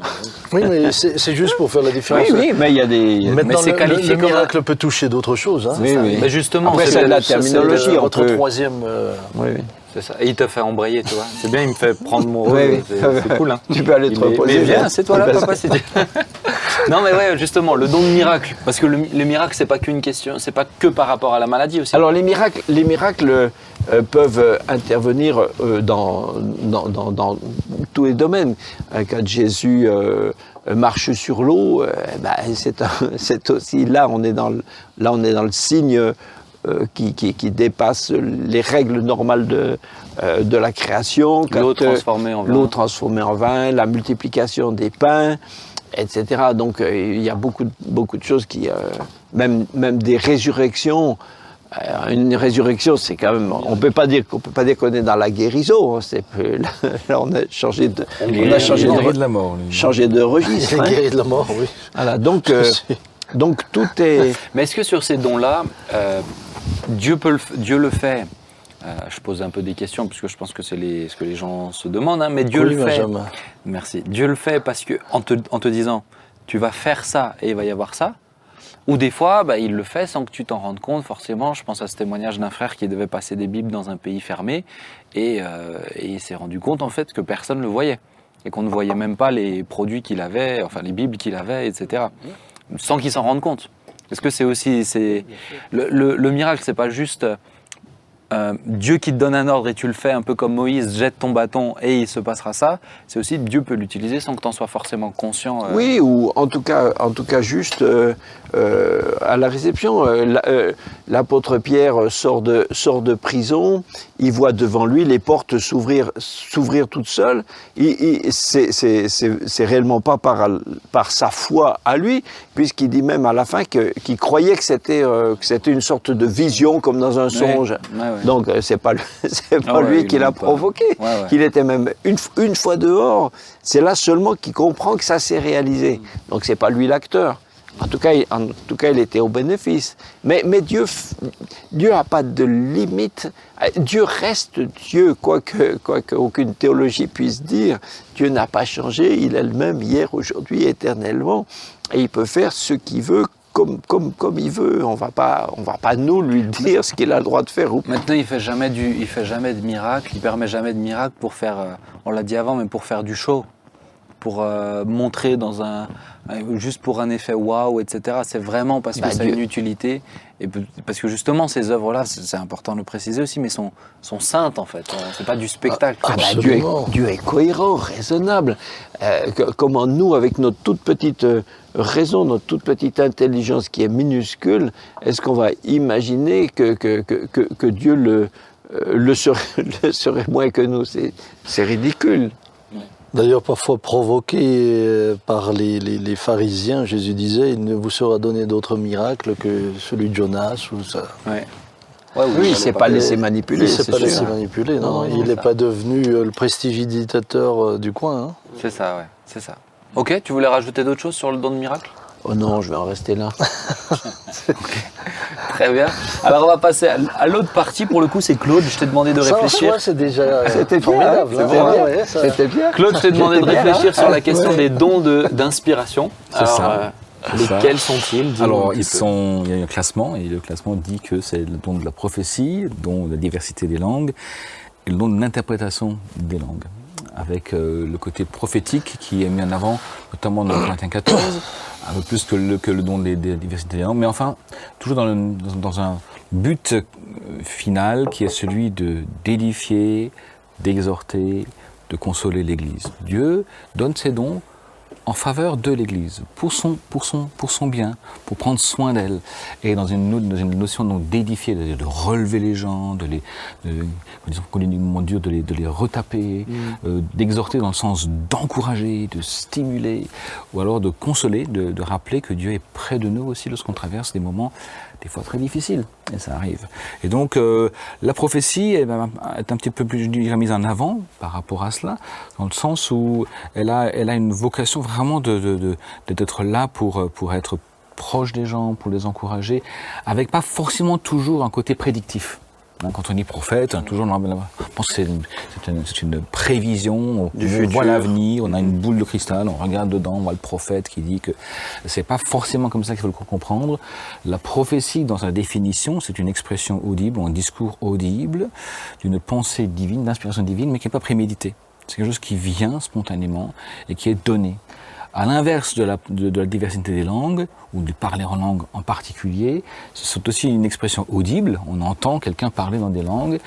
Oui, mais c'est juste pour faire la différence. Oui, oui, mais il y a des. Maintenant, Mais c'est le- le, qualifié le comme un- miracle peut toucher d'autres choses. Hein. Oui, oui. Mais justement, Après, c'est le- la terminologie, le- Votre peut- troisième. euh, Oui, oui. C'est ça. Et il te fait embrayer, tu vois. C'est bien, il me fait prendre mon rôle. Oui, oui. C'est cool. Hein. Tu peux aller te reposer, Mais viens, là. c'est toi là, papa. Non, mais ouais, justement, le don de miracle. Parce que le, le miracle, c'est pas qu'une question, c'est pas que par rapport à la maladie aussi. Alors les miracles, les miracles euh, peuvent euh, intervenir euh, dans, dans, dans- dans tous les domaines. Quand Jésus euh, marche sur l'eau, ben, c'est aussi là on est dans le, là on est dans le signe euh, qui, qui- qui dépasse les règles normales de, euh, de la création. L'eau transformée en vin. L'eau transformée en vin, la multiplication des pains, etc. Donc euh, il y a beaucoup, de- beaucoup de choses qui, euh, même, même des résurrections. euh, Une résurrection, c'est quand même. On peut pas dire qu'on peut pas dire qu'on est dans la guérison. hein, C'est là, on a changé de, on a changé de, de la mort. lui. changé de registre. hein. guéri de la mort, oui. Voilà, donc, euh, donc tout est. Mais est-ce que sur ces dons-là, euh, Dieu, peut le, Dieu le fait euh, Je pose un peu des questions, puisque je pense que c'est ce que les gens se demandent, hein, mais Dieu Oui, le fait. Benjamin. Merci. Dieu le fait parce que, en te, en te disant, tu vas faire ça et il va y avoir ça. Ou des fois, bah, il le fait sans que tu t'en rendes compte, forcément. Je pense à ce témoignage d'un frère qui devait passer des Bibles dans un pays fermé et, euh, et il s'est rendu compte en fait que personne ne le voyait et qu'on ne voyait même pas les produits qu'il avait, enfin les Bibles qu'il avait, etc. Sans qu'il s'en rende compte. Est-ce que c'est aussi, c'est le, le, le miracle, c'est pas juste euh, Dieu qui te donne un ordre et tu le fais un peu comme Moïse, jette ton bâton et il se passera ça. C'est aussi Dieu peut l'utiliser sans que tu en sois forcément conscient. euh. Oui, ou en tout cas, en tout cas juste euh, à la réception. euh, euh, L'apôtre Pierre sort de, sort de prison, il voit devant lui les portes s'ouvrir toutes seules. Il, il- c'est- réellement pas par, par sa foi à lui, puisqu'il dit même à la fin qu'il croyait que c'était euh, une sorte de vision comme dans un songe. ouais, ouais. Donc euh, c'est pas, pas Ah lui il qui l'a provoqué. Qu'il était même une, une fois dehors, c'est là seulement qu'il comprend que ça s'est réalisé. Donc c'est pas lui l'acteur. En tout cas, il, en tout cas, il était au bénéfice. Mais, mais Dieu, Dieu n'a pas de limite. Dieu reste Dieu, quoi que, quoi que aucune théologie puisse dire. Dieu n'a pas changé. Il est le même hier, aujourd'hui, éternellement. Et il peut faire ce qu'il veut. Comme, comme, comme il veut, on va pas, on va pas nous lui dire ce qu'il a le droit de faire ou. Maintenant, il fait jamais du, il fait jamais de miracle. Il permet jamais de miracle pour faire, euh, on l'a dit avant, mais pour faire du show, pour euh, montrer dans un, juste pour un effet waouh, etc. C'est vraiment parce que Bah, ça a Dieu- une utilité et parce que justement ces œuvres-là, c'est c'est important de le préciser aussi, mais sont, sont saintes en fait. Euh, C'est pas du spectacle. Ah bah, Dieu, est, Absolument. Dieu est cohérent, raisonnable. Euh, comment nous, avec notre toute petite raison, notre toute petite intelligence qui est minuscule, est-ce qu'on va imaginer que, que, que, que- que Dieu le, le, serait, le serait moins que nous? C'est c'est ridicule. D'ailleurs, parfois provoqué euh, par les, les- les pharisiens, Jésus disait, il ne vous sera donné d'autre miracle que celui de Jonas ou ça. Ouais. Ouais, Oui, il fallait s'est pas laissé Il manipuler, ne s'est pas laissé manipuler, non, Non, non, il n'est pas devenu euh, le prestidigitateur euh, du coin. hein. C'est ça, ouais, c'est ça. Ok, tu voulais rajouter d'autres choses sur le don de miracle Oh non, je vais en rester là. Très bien. Alors on va passer à, l'autre partie. Pour le coup, c'est Claude. Je t'ai demandé de réfléchir. c'est déjà euh, C'était bien, formidable. hein, hein. c'était bien. ouais, ça- C'était bien. Claude, je t'ai demandé de bien, réfléchir hein sur la question Ouais. des dons de- d'inspiration. C'est ça. euh, C'est ça. lesquels sont-ils? Alors, ils sont, il y a un classement, et le classement dit que c'est le don de la prophétie, le don de la diversité des langues, et le don de l'interprétation des langues, avec euh, le côté prophétique qui est mis en avant, notamment dans Corinthiens 14, un peu plus que le, que le don des, des diversités des langues, mais enfin, toujours dans, le- un but euh, final qui est celui de d'édifier, d'exhorter, de consoler l'Église. Dieu donne ses dons en faveur de l'Église, pour son, pour, son, pour son bien, pour prendre soin d'elle, et dans une, dans une notion donc d'édifier, de, de relever les gens, de les, de, disons, de les, de les retaper, euh, d'exhorter dans le sens d'encourager, de stimuler, ou alors de consoler, de, de rappeler que Dieu est près de nous aussi lorsqu'on traverse des moments des fois très difficiles, et ça arrive. Et donc euh, la prophétie eh ben, est un petit peu plus je dirais, mise en avant par rapport à cela, dans le sens où elle a, elle a une vocation vraiment de, d'être là pour, pour être proche des gens, pour les encourager, avec pas forcément toujours un côté prédictif. Quand on dit prophète, hein, toujours, on pense que c'est une, une- une prévision, on, Du on futur. voit l'avenir, on a une boule de cristal, on regarde dedans, on voit le prophète qui dit que c'est pas forcément comme ça qu'il faut le comprendre. La prophétie, dans sa définition, c'est une expression audible, un discours audible, d'une pensée divine, d'inspiration divine, mais qui n'est pas préméditée. C'est quelque chose qui vient spontanément et qui est donné. À l'inverse de la, de, de la diversité des langues, ou du parler en langue en particulier, c'est aussi une expression audible. On entend quelqu'un parler dans des langues.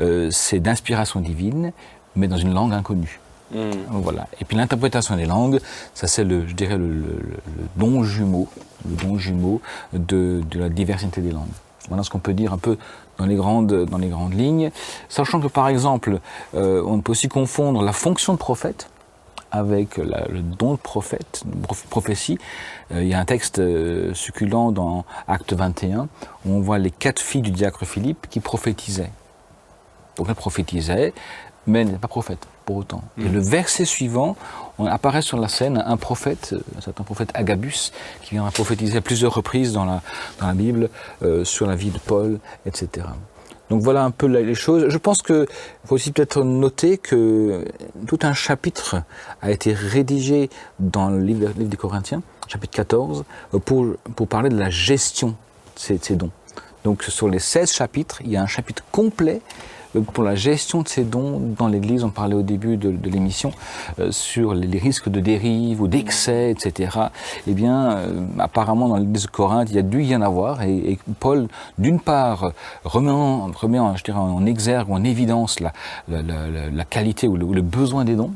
Euh, c'est d'inspiration divine, mais dans une langue inconnue. Hmm. Voilà. Et puis l'interprétation des langues, ça c'est le, je dirais le- le- le don jumeau, le don jumeau de, de la diversité des langues. Voilà ce qu'on peut dire un peu dans les grandes, dans les grandes lignes, sachant que par exemple, euh, on peut aussi confondre la fonction de prophète avec la- le don de prophète, de prophétie. Euh, il y a un texte euh, succulent dans Acte 21 où on voit les quatre filles du diacre Philippe qui prophétisaient. Donc elle prophétisait, mais elle n'était pas prophète pour autant. Et le verset suivant, on apparaît sur la scène un prophète, euh, un certain prophète Agabus, qui viendra prophétiser à plusieurs reprises dans la, dans la Bible euh, sur la vie de Paul, etc. Donc voilà un peu les choses. Je pense qu'il faut aussi peut-être noter que tout un chapitre a été rédigé dans le livre, des Corinthiens chapitre 14, euh, pour, parler de la gestion de ces, de ces dons. Donc sur les 16 chapitres, il y a un chapitre complet pour la gestion de ces dons dans l'Église. On parlait au début de, l'émission euh, sur les, risques de dérive ou d'excès, etc. Eh bien, euh, apparemment dans l'Église de Corinthe, il y a dû y en avoir. Et, Paul, d'une part, remet, en, remet en, je dirais, en exergue ou en évidence la, la, la, la- qualité ou le, besoin des dons.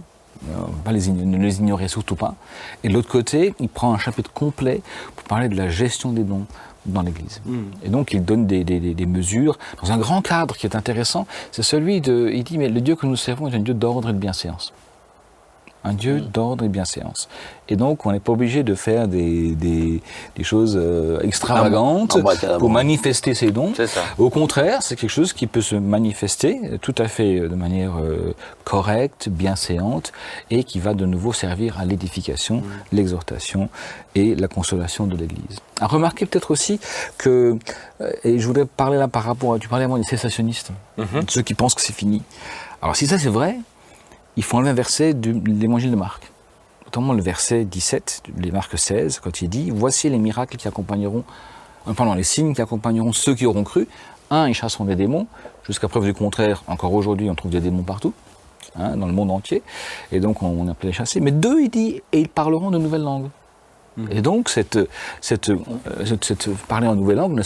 Euh, pas les ne les ignorer surtout pas. Et de l'autre côté, il prend un chapitre complet pour parler de la gestion des dons dans l'Église. Et donc il donne des, mesures dans un grand cadre qui est intéressant. C'est celui de, il dit mais le Dieu que nous servons est un Dieu d'ordre et de bienséance. Un Dieu d'ordre et bienséance. Et donc on n'est pas obligé de faire des, des, des choses euh, extravagantes Ah, bah, carrément. pour manifester ses dons. Au contraire, c'est quelque chose qui peut se manifester tout à fait euh, de manière euh, correcte, bienséante, et qui va de nouveau servir à l'édification, l'exhortation et la consolation de l'Église. À remarquer peut-être aussi que, euh, et je voudrais parler là par rapport à, tu parlais avant des cessationnistes, ceux qui pensent que c'est fini. Alors si ça c'est vrai, il faut enlever un verset de l'évangile de Marc notamment le verset 17, les Marc 16, quand il dit Voici les miracles qui accompagneront, euh, pardon, les signes qui accompagneront ceux qui auront cru. Un, ils chasseront des démons. Jusqu'à preuve du contraire, encore aujourd'hui, on trouve des démons partout, hein, dans le monde entier. Et donc, on, on les chasser. Mais deux, il dit Et ils parleront de nouvelles langues. Et donc, cette, cette, euh, cette, cette- parler en nouvelle langue,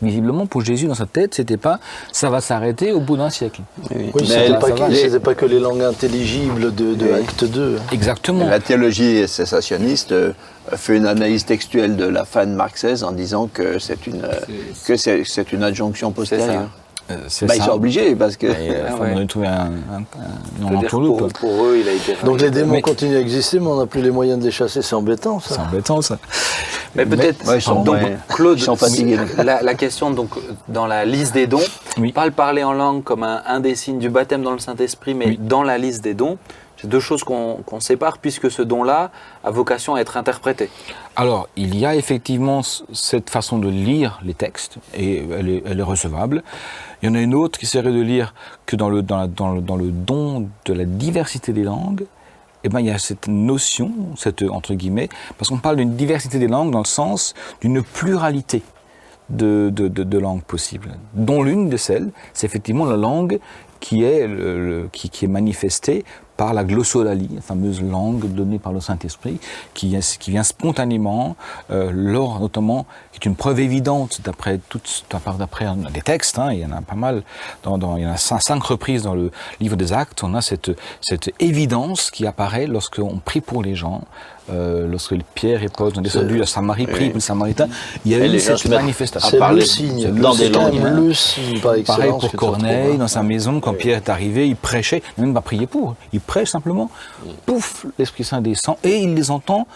visiblement, pour Jésus, dans sa tête, c'était pas ça va s'arrêter au bout d'un siècle. Oui, Mais c'était pas, Les- pas que les langues intelligibles de, de Oui. Acte 2. hein. Exactement. La théologie cessationniste euh, fait une analyse textuelle de la fin de Marc 16 en disant que c'est une, euh, que c'est une adjonction postérieure. Euh, c'est Bah, ils sont obligés parce que. Et, euh, Ah faut ouais. trouver un, un, un, un veux dire, entourloupe. pour, pour eux, il a été. Donc les démons Mais- continuent à exister, mais on n'a plus les moyens de les chasser, c'est embêtant ça. C'est embêtant ça. Mais peut-être, ouais, donc, ouais, Claude. La, la question, donc, dans la liste des dons, Oui. pas le parler en langue comme un, un des signes du baptême dans le Saint-Esprit, mais Oui. dans la liste des dons, c'est deux choses qu'on sépare puisque ce don-là a vocation à être interprété. Alors, il y a effectivement cette façon de lire les textes, et elle est, elle est recevable. Il y en a une autre qui serait de lire que dans le, don de la diversité des langues, eh ben, il y a cette notion, cette, entre guillemets, parce qu'on parle d'une diversité des langues dans le sens d'une pluralité de, langues possibles, dont l'une de celles, c'est effectivement la langue qui est manifestée par la glossolalie, la fameuse langue donnée par le Saint-Esprit, qui, vient- spontanément, euh, lors notamment, qui est une preuve évidente d'après d'après des textes, hein, il y en a pas mal, dans, dans- il y en a cinq, cinq reprises dans le livre des Actes, on a cette, cette évidence qui apparaît lorsqu'on prie pour les gens, euh, lorsque Pierre et Paul sont descendus à Samarie, prient pour les Samaritains, il y a Et eu cette manifestation. C'est le signe, dans des langues, même hein. le signe par. Pareil pour Corneille, dans sa maison, quand Pierre est arrivé, il prêchait, il n'a même pas prié pour, il prêche simplement. Pouf, l'Esprit Saint descend et il les entend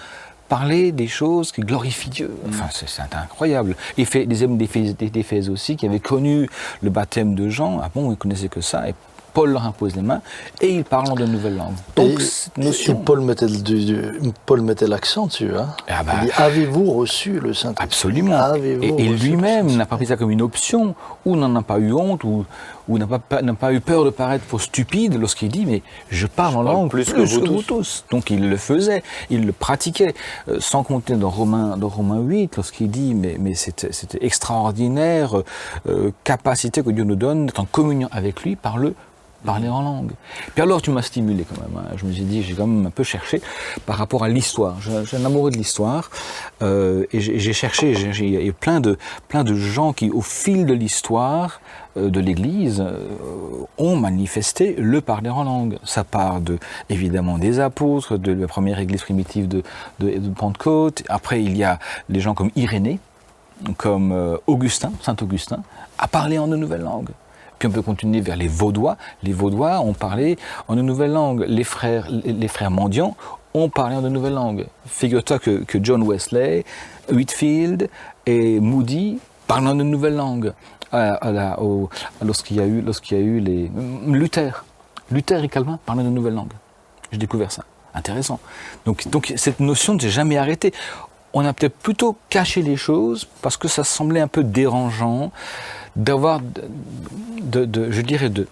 parler des choses qui glorifient Dieu. Enfin, c'est incroyable. Il fait des hommes d'Éphèse aussi qui avaient connu le baptême de Jean. Ah bon, ils connaissaient que ça. Et Paul leur impose les mains et ils parlent en de nouvelles langues. Donc, Et- cette et notion. Paul mettait, le- du- du- Paul mettait l'accent dessus. Hein. Ah bah, Il dit Avez-vous reçu le Saint-Esprit? Absolument. Et, lui-même n'a pas pris ça comme une option, ou n'en a pas eu honte, ou, ou n'a pas, eu peur de paraître pour stupide lorsqu'il dit Mais je parle en parle langue plus plus, que que, vous vous, tous. Donc il le faisait, il le pratiquait, Euh, sans compter dans Romains, dans Romains 8, lorsqu'il dit Mais, mais c'était c'était extraordinaire euh, capacité que Dieu nous donne d'être en communion avec lui par le parler en langue. Puis alors tu m'as stimulé quand même. hein. Je me suis dit, j'ai quand même un peu cherché par rapport à l'histoire. J'ai un amoureux de l'histoire euh, et j'ai cherché. Il y a plein de plein de gens qui, au fil de l'histoire euh, de l'Église, euh, ont manifesté le parler en langue. Ça part de évidemment des apôtres, de la première Église primitive de, de, Pentecôte. Après, il y a des gens comme Irénée, comme Augustin, Saint Augustin, à parler en de nouvelles langues. On peut continuer vers les Vaudois. Les Vaudois ont parlé en de nouvelles langues. Les frères, les frères mendiants ont parlé en de nouvelles langues. Figure-toi que, que John Wesley, Whitfield et Moody parlent en de nouvelles langues. Au- Lorsqu'il y a eu, y a eu les Luther, Luther et Calvin parlent en de nouvelles langues. J'ai découvert ça. Intéressant. Donc, donc cette notion ne s'est jamais arrêtée. On a peut-être plutôt caché les choses parce que ça semblait un peu dérangeant d'avoir, de, de- je dirais, de,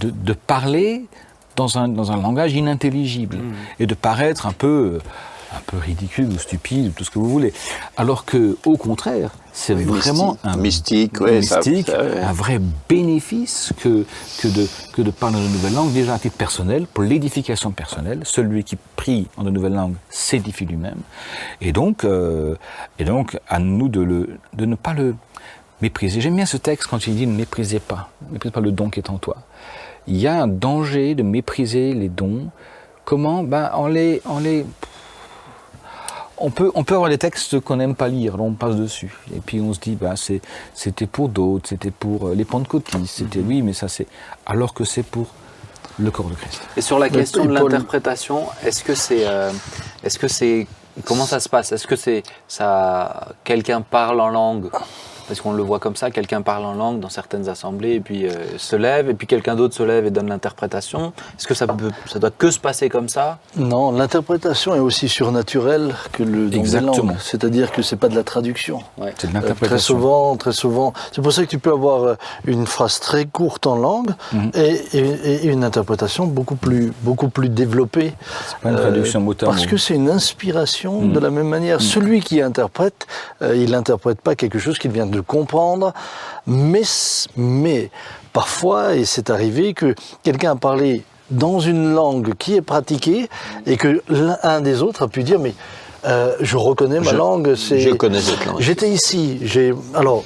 de, de parler dans un, dans un langage inintelligible et de paraître un peu, un peu ridicule ou stupide, ou tout ce que vous voulez. Alors que, au contraire, c'est vraiment mystique, un mystique, ouais, ça- mystique, ça, ouais. un vrai bénéfice que, que, de, que de parler de nouvelles langues, déjà à titre personnel, pour l'édification personnelle. Celui qui prie en de nouvelles langues s'édifie lui-même. Et donc, euh, et donc, à nous de, le, de ne pas le mépriser. J'aime bien ce texte quand il dit ne méprisez pas, ne méprisez pas le don qui est en toi. Il y a un danger de mépriser les dons. Comment? Ben, en les, en les on peut, on peut avoir des textes qu'on n'aime pas lire, on passe dessus. Et puis on se dit, bah, c'est, c'était pour d'autres, c'était pour euh, les pentecôtistes, c'était oui, mais ça c'est. Alors que c'est pour le corps de Christ. Et sur la Mais question de l'interprétation, est-ce que c'est, euh, est-ce que c'est, comment ça se passe? Est-ce que c'est ça, quelqu'un parle en langue? Parce qu'on le voit comme ça, quelqu'un parle en langue dans certaines assemblées et puis euh, se lève, et puis quelqu'un d'autre se lève et donne l'interprétation. Est-ce que ça peut, ça doit que se passer comme ça? Non, l'interprétation est aussi surnaturelle que le don des Exactement. C'est-à-dire que c'est pas de la traduction. C'est de Euh, Très l'interprétation. souvent, très souvent. C'est pour ça que tu peux avoir euh, une phrase très courte en langue Mhm. et, et- et une interprétation beaucoup plus, beaucoup plus développée. Pas une traduction mot à Parce mot. que c'est une inspiration Mhm. de la même manière. Celui qui interprète, euh, il n'interprète pas quelque chose qu'il vient de comprendre, mais, mais parfois, et c'est arrivé que quelqu'un a parlé dans une langue qui est pratiquée et que l'un un des autres a pu dire mais euh, je reconnais ma Je- langue. c'est- je connais cette langue. J'étais ici. J'ai alors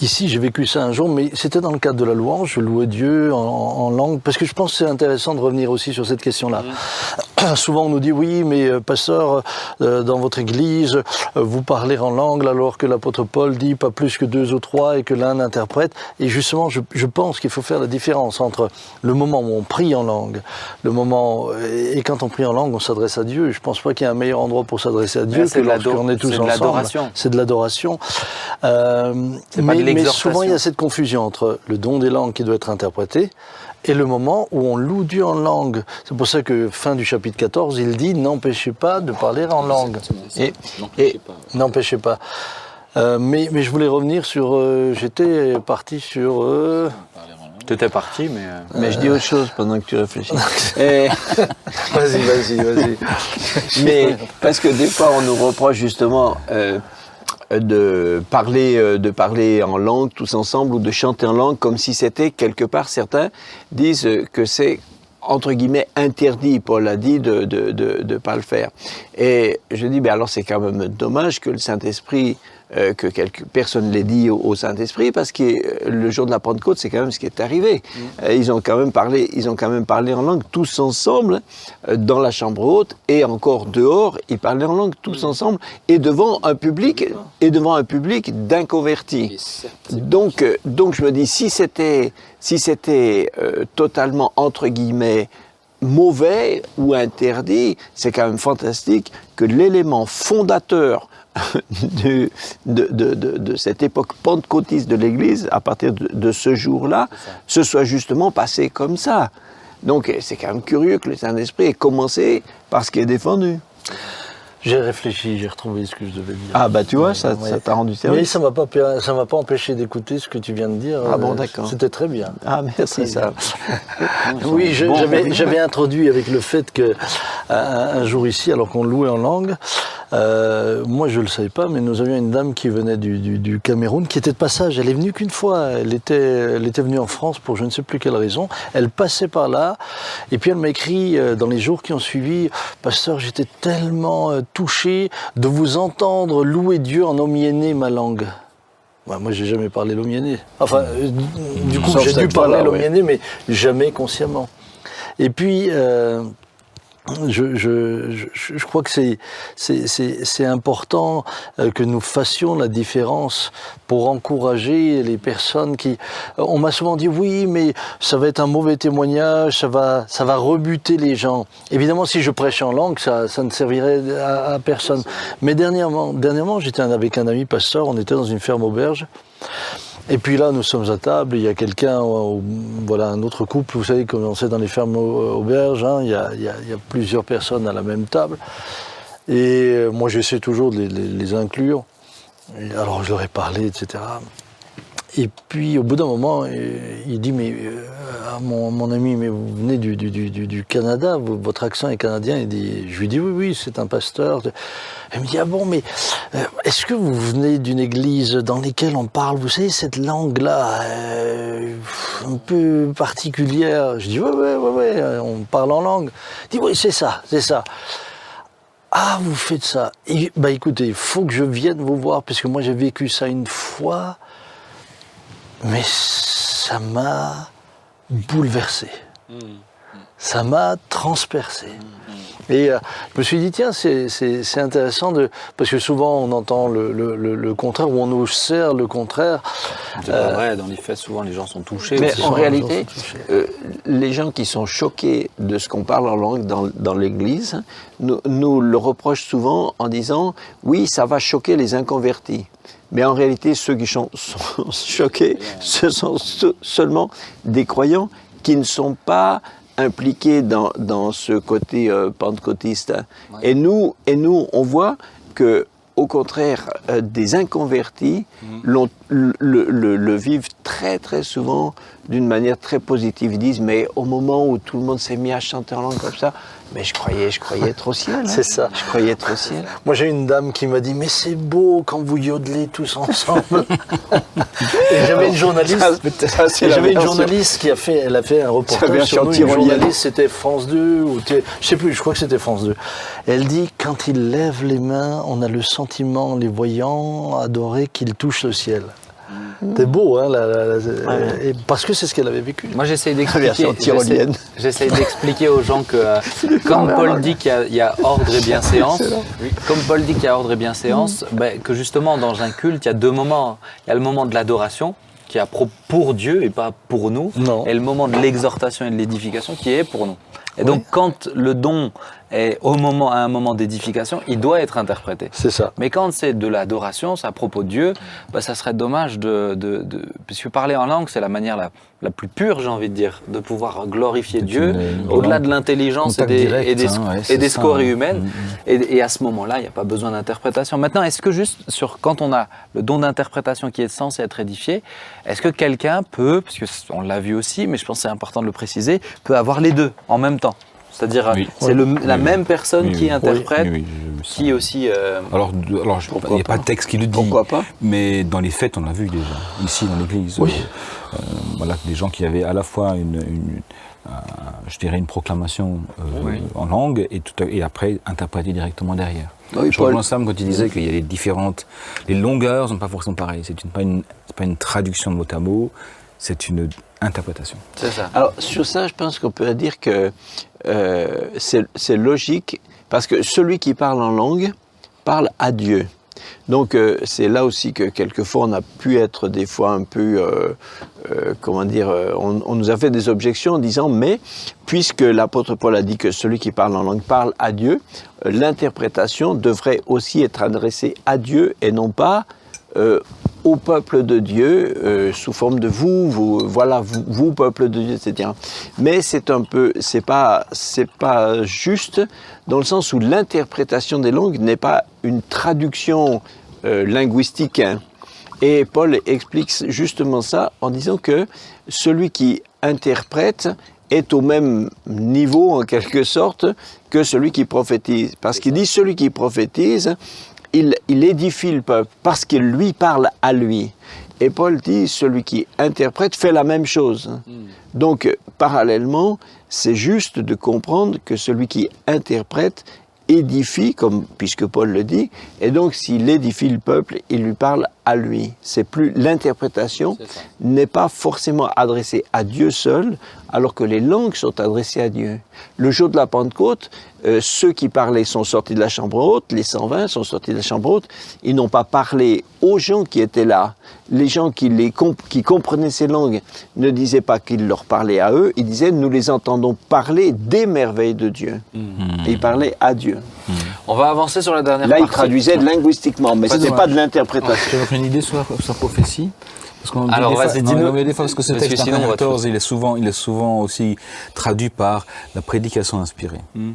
Ici, j'ai vécu ça un jour, mais c'était dans le cadre de la louange. Je louais Dieu en, en langue, parce que je pense que c'est intéressant de revenir aussi sur cette question-là. Souvent, on nous dit oui, mais euh, pasteur, euh, dans votre église, euh, vous parlez en langue, alors que l'apôtre Paul dit pas plus que deux ou trois et que l'un interprète. Et justement, je, je pense qu'il faut faire la différence entre le moment où on prie en langue, le moment et quand on prie en langue, on s'adresse à Dieu. Je pense pas qu'il y ait un meilleur endroit pour s'adresser à Dieu c'est que lorsqu'on est tous c'est de ensemble. l'adoration. C'est de l'adoration. Euh, C'est mais, souvent, il y a cette confusion entre le don des langues qui doit être interprété et le moment où on loue Dieu en langue. C'est pour ça que fin du chapitre 14, il dit n'empêchez pas de parler en langue. Et, et N'empêchez pas. Euh, mais, mais je voulais revenir sur. euh, J'étais parti sur. euh, Tu étais parti, mais. euh, mais je dis autre chose pendant que tu réfléchis. Et- Vas-y, vas-y, vas-y. mais parce que des fois on nous reproche justement euh, de parler euh, de parler en langue tous ensemble ou de chanter en langue comme si c'était quelque part certains disent que c'est entre guillemets interdit, Paul a dit de de, de, de pas le faire. Et je dis, ben alors c'est quand même dommage que le Saint-Esprit, euh, que quelque, personne l'ait dit au, au Saint-Esprit, parce que euh, le jour de la Pentecôte, c'est quand même ce qui est arrivé. Euh, ils ont quand même parlé, ils ont quand même parlé en langue tous ensemble dans la chambre haute et encore dehors, ils parlaient en langue tous ensemble et devant un public et devant un public d'inconvertis. Donc, donc je me dis, si c'était, si c'était totalement entre guillemets mauvais ou interdit, c'est quand même fantastique que l'élément fondateur de, de, de, de- de cette époque pentecôtiste de l'Église, à partir de, ce jour-là, se soit justement passé comme ça. Donc c'est quand même curieux que le Saint-Esprit ait commencé par ce qui est défendu. J'ai réfléchi, j'ai retrouvé ce que je devais dire. Ah bah tu vois, ça Ouais. t'a rendu Mais service. ça m'a pas ça m'a pas empêché d'écouter ce que tu viens de dire. Ah bon, Euh, d'accord. C'était très bien. Ah merci ça. Oui, Bon, j'avais introduit avec le fait que un, un jour ici, alors qu'on louait en langue, euh, moi je le savais pas, mais nous avions une dame qui venait du, du- du Cameroun, qui était de passage. Elle est venue qu'une fois. Elle était, elle était venue en France pour je ne sais plus quelle raison. Elle passait par là, et puis elle m'a écrit euh, dans les jours qui ont suivi, pasteur, j'étais tellement euh, touché de vous entendre louer Dieu en omiéné ma langue. Ouais, moi, j'ai jamais parlé l'omiéné. Enfin, du coup, j'ai dû parler ouais. l'omiéné, mais jamais consciemment. Et puis, euh, je, je, je, je crois que c'est, important euh, que nous fassions la différence pour encourager les personnes qui... euh, On m'a souvent dit, oui, mais ça va être un mauvais témoignage, ça va, ça va rebuter les gens. Évidemment, si je prêche en langue, ça, ça ne servirait à, à personne. Mais dernièrement, dernièrement j'étais avec un ami pasteur, on était dans une ferme auberge. Et puis là, nous sommes à table, il y a quelqu'un, euh, voilà, un autre couple, vous savez, comme on sait dans les fermes au- auberges, hein, il, y a, plusieurs personnes à la même table. Et euh, moi, j'essaie toujours de les, inclure. Alors, je leur ai parlé, etc. et puis au bout d'un moment, euh, il dit mais euh, à mon, ami, mais vous venez du, Canada, vo- votre accent est canadien. Il je lui dis oui, oui, c'est un pasteur. Elle me dit ah bon, mais euh, est-ce que vous venez d'une église dans laquelle on parle, vous savez, cette langue-là, euh, un peu particulière Je dis ouais, ouais, ouais, euh, on parle en langue. Il dit oui, c'est ça, c'est ça. Ah, vous faites ça. Bah écoutez, il faut que je vienne vous voir, parce que moi j'ai vécu ça une fois, mais ça m'a bouleversé. Ça m'a transpercé. Et euh, je me suis dit, tiens, c'est- intéressant, de, parce que souvent on entend le, le- le- le contraire, ou on nous sert le contraire. C'est pas vrai, dans les faits, souvent les gens sont touchés. Mais en réalité, sont touchés. euh, les gens qui sont choqués de ce qu'on parle en langue dans, dans l'Église nous, nous le reprochent souvent en disant oui, ça va choquer les inconvertis. Mais en réalité, ceux qui sont, sont choqués, ce sont se- seulement des croyants qui ne sont pas impliqués dans, dans ce côté euh, pentecôtiste. Et, nous, et nous, on voit que, au contraire, euh, des inconvertis le, le- le vivent très très souvent d'une manière très positive. Ils disent, mais au moment où tout le monde s'est mis à chanter en langue comme ça, mais je croyais, je croyais être au ciel. hein. C'est ça. Je croyais être au ciel. Moi j'ai une dame qui m'a dit, mais c'est beau quand vous yodelez tous ensemble. Et j'avais une journaliste. J'avais une journaliste qui a fait, elle a fait un reportage sur nous. Une journaliste, c'était France 2 ou je sais plus, je crois que c'était France 2. Elle dit quand il lève les mains, on a le sentiment, en les voyant, adorer qu'il touche le ciel. C'est beau, hein, la- la- la- et parce que c'est ce qu'elle avait vécu. Moi, j'essaie version d'expliquer. tyrolienne. j'essaie- J'essaie d'expliquer aux gens que, euh, comme Paul dit qu'il y a- il y, a ordre et bienséance, comme Paul dit qu'il y a ordre et bienséance, ben, que justement dans un culte, il y a deux moments. Il y a le moment de l'adoration qui est pour Dieu et pas pour nous, Non. et le moment de l'exhortation et de l'édification qui est pour nous. Et donc, quand le don est au moment, à un moment d'édification, il doit être interprété. C'est ça. Mais quand c'est de l'adoration, c'est à propos de Dieu, bah, ça serait dommage de, de, de- Puisque parler en langue, c'est la manière la, la plus pure, j'ai envie de dire, de pouvoir glorifier Dieu, au-delà de l'intelligence et des, direct, et des, hein, ouais, et des scories hein. humaines. Mm, mm. Et, et à ce moment-là, il n'y a pas besoin d'interprétation. Maintenant, est-ce que juste sur quand on a le don d'interprétation qui est censé être édifié, est-ce que quelqu'un peut, parce que on l'a vu aussi, mais je pense que c'est important de le préciser, peut avoir les deux en même temps? C'est-à-dire, Oui. c'est la Oui, même personne Oui, qui interprète, Oui, oui, je- qui aussi. euh, Alors, alors je- il n'y a pas de texte qui le dit. Pourquoi pas? Mais dans les fêtes, on l'a vu déjà, ici dans l'église. Oui. Euh, voilà, des gens qui avaient à la fois une, une- je dirais une proclamation euh, Oui. en langue et, tout et après interprétée directement derrière. Oui, je rejoins Sam quand il disait qu'il y a les différentes, les longueurs sont pas forcément pareilles. C'est une, pas une, c'est pas une traduction de mot à mot, c'est une interprétation. c'est ça. Alors sur ça, je pense qu'on peut dire que euh, c'est logique parce que celui qui parle en langue parle à Dieu. Donc euh, c'est là aussi que quelquefois on a pu être des fois un peu, euh, comment dire, on, on nous a fait des objections en disant mais puisque l'apôtre Paul a dit que celui qui parle en langue parle à Dieu, l'interprétation devrait aussi être adressée à Dieu et non pas au peuple de Dieu euh, sous forme de vous, vous voilà vous, vous, peuple de Dieu, etc. Mais c'est un peu, c'est pas, c'est pas juste dans le sens où l'interprétation des langues n'est pas une traduction euh, linguistique. hein. Et Paul explique justement ça en disant que celui qui interprète est au même niveau en quelque sorte que celui qui prophétise. Parce qu'il dit celui qui prophétise, il, il édifie le peuple parce qu'il lui parle à lui. Et Paul dit, celui qui interprète fait la même chose. Donc, parallèlement, c'est juste de comprendre que celui qui interprète édifie, comme, puisque Paul le dit, et donc s'il édifie le peuple, il lui parle à lui. C'est plus l'interprétation n'est pas forcément adressée à Dieu seul, alors que les langues sont adressées à Dieu. Le jour de la Pentecôte, euh, ceux qui parlaient sont sortis de la chambre haute, les 120 sont sortis de la chambre haute, ils n'ont pas parlé aux gens qui étaient là. Les gens qui, les comp- qui comprenaient ces langues ne disaient pas qu'ils leur parlaient à eux, ils disaient nous les entendons parler des merveilles de Dieu. Et ils parlaient à Dieu. On va avancer sur la dernière Là, partie. traduisaient linguistiquement, mais ce n'était pas de l'interprétation. Tu as une idée sur la prophétie parce Alors, des fois- vas-y, dis-nous. parce que ce Parce que texte sinon, on va te 14, il est souvent, il est souvent aussi traduit par la prédication inspirée. Hmm.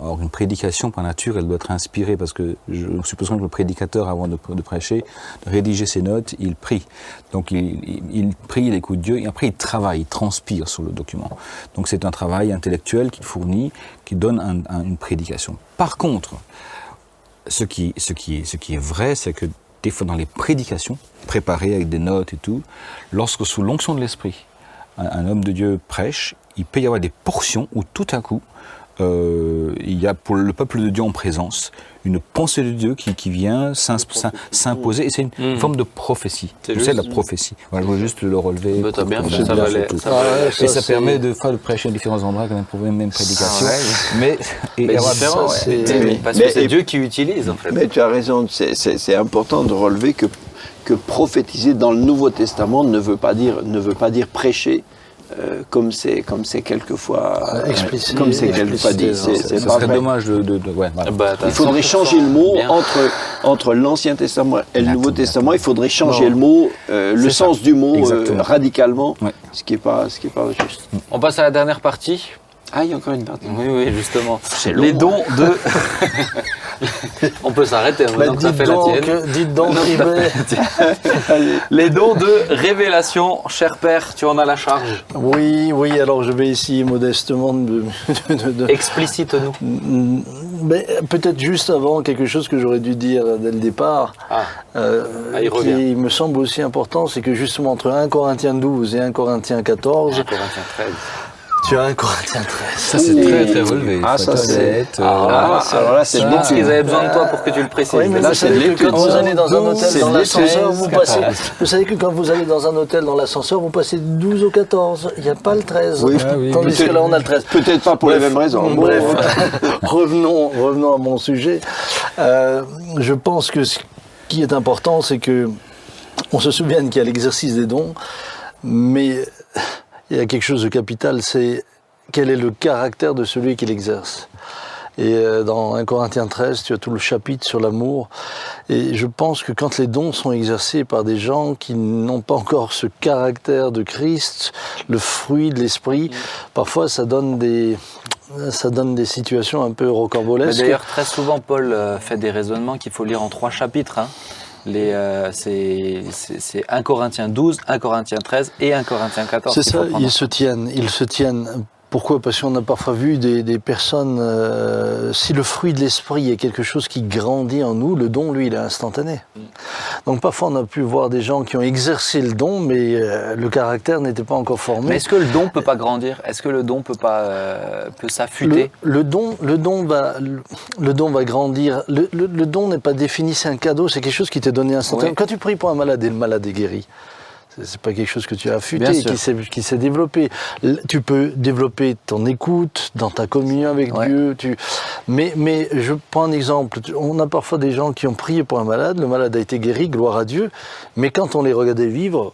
Or, une prédication par nature, elle doit être inspirée parce que je suppose que le prédicateur, avant de, prêcher, de rédiger ses notes, il prie. Donc, il, prie, il écoute Dieu et après, il travaille, il transpire sur le document. Donc, c'est un travail intellectuel qu'il fournit, qui donne un, un, une prédication. Par contre, ce qui est vrai, c'est que des fois, dans les prédications, préparées avec des notes et tout, lorsque sous l'onction de l'esprit, un, un homme de Dieu prêche, il peut y avoir des portions où tout à coup, euh, il y a pour le peuple de Dieu en présence une pensée de Dieu qui, qui vient s'imposer et c'est une mmh. forme de prophétie. C'est la prophétie. Voilà, je veux juste le relever. Bah, bien, ça, ça, valait, ça, valait, et ça, permet de faire de prêcher à différents endroits quand même pour une même prédication. mais et, mais différent, ouais. parce que c'est Dieu qui utilise en fait. Mais tu as raison, c'est important de relever que que prophétiser dans le Nouveau Testament ne veut pas dire ne veut pas dire prêcher euh, comme c'est comme c'est quelquefois euh, explicite, comme c'est quelquefois dit. C'est serait dommage de. de, de ouais, voilà. bah, il faudrait changer le mot bien. entre entre l'Ancien Testament et le Nouveau Testament. Il faudrait changer non. le mot, euh, le sens ça. du mot euh, radicalement, ouais. ce qui est pas ce qui est pas juste. On passe à la dernière partie. Ah, il y a encore une partie. Oui, oui, justement. Les dons hein. de. On peut s'arrêter bah, maintenant que ça fait donc, la tienne. Dites donc, Les dons de révélation, cher père, tu en as la charge. Oui, oui, alors je vais essayer modestement de. de, de... Explicite-nous. Peut-être juste avant, quelque chose que j'aurais dû dire dès le départ, ah. Euh, ah, il qui me semble aussi important, c'est que justement entre 1 Corinthiens 12 et 1 Corinthiens 14. 1 Corinthiens 13. Tu as un Corinthien 13. Ça, c'est très, très relevé. Ah, ça, c'est. Ah, alors là, c'est bon. Parce qu'ils avaient besoin de toi pour que tu le précises. Oui, mais là, c'est que quand vous allez dans un hôtel dans l'ascenseur, vous passez. Vous savez que quand vous allez dans un hôtel dans l'ascenseur, vous passez 12 au 14. Il n'y a pas le 13. Oui, oui, Tandis que là, on a le 13. Peut-être pas pour les mêmes raisons. Bref, revenons, revenons à mon sujet. Euh, je pense que ce qui est important, c'est que on se souvienne qu'il y a l'exercice des dons, mais il y a quelque chose de capital, c'est quel est le caractère de celui qui l'exerce. Et dans 1 Corinthiens 13, tu as tout le chapitre sur l'amour. Et je pense que quand les dons sont exercés par des gens qui n'ont pas encore ce caractère de Christ, le fruit de l'esprit, parfois ça donne des, situations un peu rocambolesques. D'ailleurs, très souvent, Paul fait des raisonnements qu'il faut lire en trois chapitres. Hein. Euh, c'est 1 Corinthiens 12, 1 Corinthiens 13 et 1 Corinthiens 14. C'est ça, ils se tiennent, ils se tiennent. Pourquoi? Parce qu'on a parfois vu des, des personnes, euh, si le fruit de l'esprit est quelque chose qui grandit en nous, le don, lui, il est instantané. Mm. Donc parfois on a pu voir des gens qui ont exercé le don, mais euh, le caractère n'était pas encore formé. Mais est-ce que le don peut pas grandir? Est-ce que le don peut pas euh, peut s'affûter? Le, le, don, le don va, le, le don va grandir. Le, le don n'est pas défini, c'est un cadeau, c'est quelque chose qui t'est donné instantanément. Oui. Quand tu pries pour un malade et le malade est guéri, c'est pas quelque chose que tu as affûté, qui s'est développé. Tu peux développer ton écoute dans ta communion avec ouais. Dieu. Tu... Mais, mais je prends un exemple. On a parfois des gens qui ont prié pour un malade, le malade a été guéri, gloire à Dieu. Mais quand on les regardait vivre,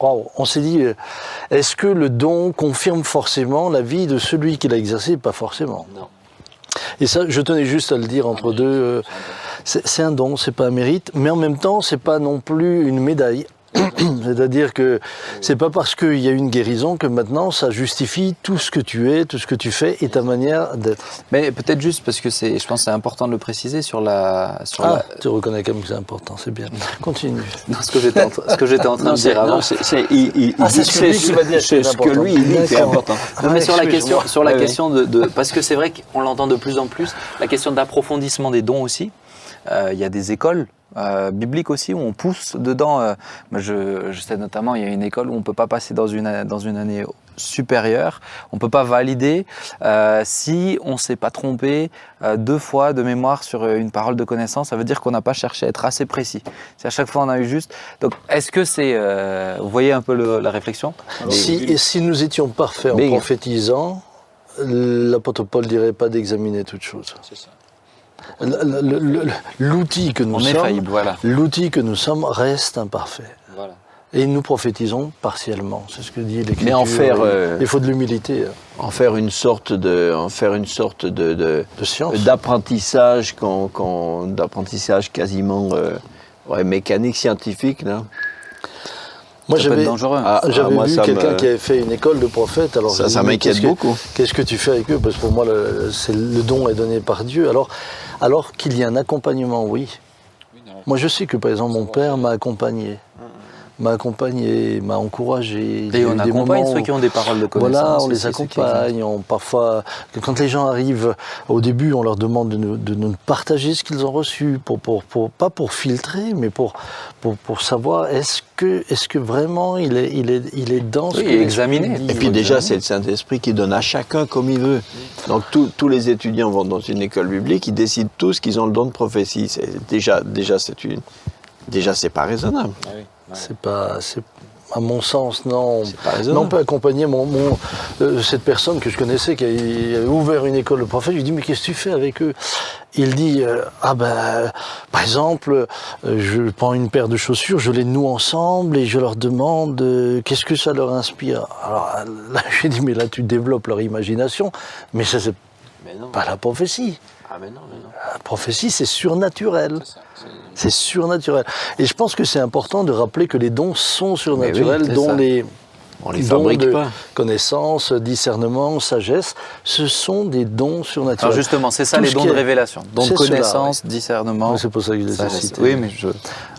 wow, on s'est dit, est-ce que le don confirme forcément la vie de celui qui l'a exercé? Pas forcément. Non. Et ça, je tenais juste à le dire entre ah, deux. Euh, c'est un don, c'est pas un mérite, mais en même temps, c'est pas non plus une médaille. C'est-à-dire que c'est pas parce qu'il y a une guérison que maintenant ça justifie tout ce que tu es, tout ce que tu fais et ta manière d'être. Mais peut-être juste parce que c'est, je pense, c'est important de le préciser sur la. Sur ah, la... tu reconnais quand même que c'est important, c'est bien. Continue. Non, ce que j'étais en, ce que j'étais en train de dire avant, c'est, c'est, il, il, ah, c'est ce que, lui, il dit, c'est important. Non, mais sur la question, sur la ouais, question de, de, parce que c'est vrai qu'on l'entend de plus en plus, la question d'approfondissement des dons aussi. Euh, il y a des écoles euh, biblique aussi où on pousse dedans. Euh, je, je, sais notamment, il y a une école où on peut pas passer dans une dans une année supérieure, on peut pas valider euh, si on s'est pas trompé euh, deux fois de mémoire sur une parole de connaissance. Ça veut dire qu'on n'a pas cherché à être assez précis. C'est à chaque fois on a eu juste. Donc est-ce que c'est, euh, vous voyez un peu le, la réflexion? Si et si nous étions parfaits en prophétisant, l'apôtre Paul dirait pas d'examiner toute chose. C'est ça l'outil que nous On sommes, faillible, voilà. l'outil que nous sommes reste imparfait. Voilà. Et nous prophétisons partiellement, c'est ce que dit l'Écriture. Mais en faire, euh, il faut de l'humilité. En faire une sorte de, en faire une sorte de, de, de science, d'apprentissage, quand, quand, d'apprentissage quasiment euh, ouais, mécanique, scientifique, là. Moi, j'avais dangereux. Ah, ah, vu quelqu'un me- qui avait fait une école de prophète. Alors Ça, m'inquiète qu'est-ce que- beaucoup. Qu'est-ce que tu fais avec eux? Parce que pour moi, le, c'est- le don est donné par Dieu. Alors, alors qu'il y a un accompagnement, oui. Moi, je sais que, par exemple, mon père m'a accompagné. M'a accompagné, m'a encouragé. Et on accompagne moments ceux où- qui ont des paroles de connaissance. Voilà, on les accompagne. On, parfois, quand les gens arrivent, au début, on leur demande de nous, de nous partager ce qu'ils ont reçu, pour, pour, pour- pas pour filtrer, mais pour, pour, pour savoir est-ce que, est que vraiment il est, il est, il est dans ce Oui, que et puis déjà, c'est le Saint-Esprit qui donne à chacun comme il veut. Donc tous- tous les étudiants vont dans une école biblique, ils décident tous qu'ils ont le don de prophétie. Déjà, déjà, c'est une, déjà, c'est pas raisonnable. C'est pas, c'est à mon sens, non. C'est pas Mais raisonnable. on peut accompagner mon, mon- euh, cette personne que je connaissais qui avait ouvert une école de prophète. Je lui dis mais qu'est-ce que tu fais avec eux? Il dit euh, ah ben par exemple euh, je prends une paire de chaussures, je les noue ensemble et je leur demande qu'est-ce que ça leur inspire? Alors là j'ai dit mais là tu développes leur imagination, mais ça c'est non. pas la prophétie. Ah mais non, mais non. La prophétie, c'est surnaturel. C'est surnaturel. Et je pense que c'est important de rappeler que les dons sont surnaturels, oui, c'est dont ça. les On les dons fabrique de pas. connaissance, discernement, sagesse, ce sont des dons surnaturels. Alors justement, c'est ça Tout les dons de est- révélation. Dons de cela, connaissance, discernement. C'est pour ça que je les ai cités. Oui, mais je,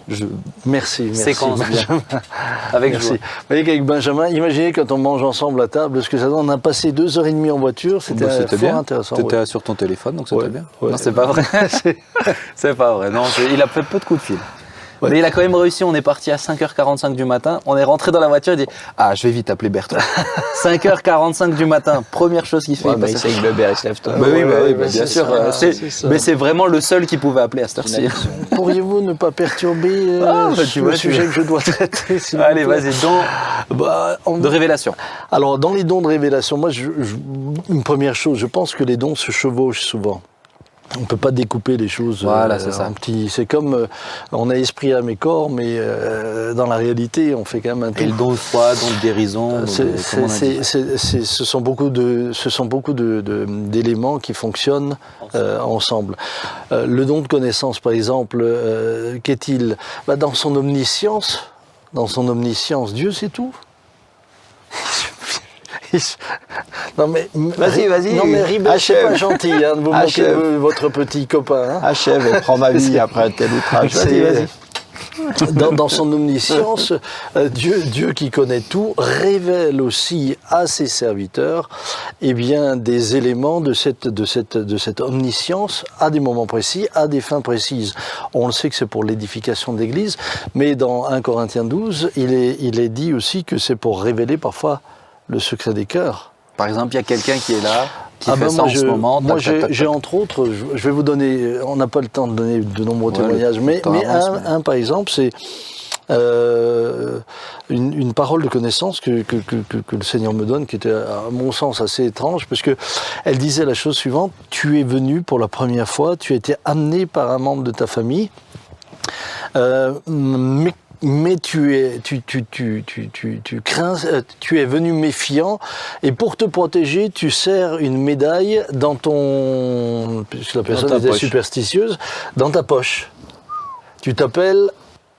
je Merci, merci. séquence. Benjamin. Avec Merci. joie. Vous voyez qu'avec Benjamin, imaginez quand on mange ensemble à table, ce que ça donne. On a passé deux heures et demie en voiture, c'était Bah, bien. intéressant. T'étais ouais. sur ton téléphone, donc c'était Ouais, bien. Non, c'est pas vrai. c'est pas vrai. Non, il a fait peu de coups de fil. Mais il a quand même réussi. On est parti à 5h45 du matin. On est rentré dans la voiture. Il dit Ah, je vais vite appeler Bertrand. 5h45 du matin. Première chose qu'il fait. Ouais, il mais passe- il sait que le Bébert, il se lève tôt. Bah oui, bah oui, bah bah bien c'est sûr. ça, c'est- c'est ça. mais c'est vraiment le seul qui pouvait appeler à cette heure-ci. Pourriez-vous ne pas perturber euh, Ah, bah, tu sur vois, le sujet que je dois traiter s'il vous Allez, plaît vas-y, dons Bah, on- de révélation. Alors, dans les dons de révélation, moi, je- je- une première chose, je pense que les dons se chevauchent souvent. On ne peut pas découper les choses euh, Voilà, c'est ça. en petits. C'est comme euh, on a esprit à mes corps, mais euh, dans la réalité, on fait quand même un tout. Et le don de foi, don de guérison. ce sont beaucoup de, ce sont beaucoup de- de- d'éléments qui fonctionnent euh, ensemble. Euh, le don de connaissance, par exemple, euh, qu'est-il? Bah, Dans son omniscience, dans son omniscience, Dieu sait tout. Non mais Vas-y, vas-y, Non mais Ribet, c'est pas gentil hein, de vous moquer de votre petit copain. hein. Achève et prends ma vie après un tel outrage. Vas-y, vas-y. dans, dans son omniscience, euh, Dieu, Dieu qui connaît tout révèle aussi à ses serviteurs eh bien, des éléments de cette, de, cette, de cette omniscience à des moments précis, à des fins précises. On le sait que c'est pour l'édification de l'Église, mais dans 1 Corinthiens 12, il est, il est dit aussi que c'est pour révéler parfois le secret des cœurs. Par exemple, il y a quelqu'un qui est là, qui Ah fait ben ça moi, en je- ce moment. Moi, j'ai entre autres, je, vais vous donner, on n'a pas le temps de donner de nombreux Ouais, témoignages, mais, temps mais avance, un, mais- un, par exemple, c'est euh, une, une parole de connaissance que, que, que, que- que le Seigneur me donne, qui était à mon sens assez étrange, parce que elle disait la chose suivante tu es venu pour la première fois, tu as été amené par un membre de ta famille, euh, mais mais tu es, tu, tu, tu, tu, tu, tu crains, euh, tu es venu méfiant, et pour te protéger, tu serres une médaille dans ton, puisque la personne ta était poche. superstitieuse, dans ta poche. Tu t'appelles,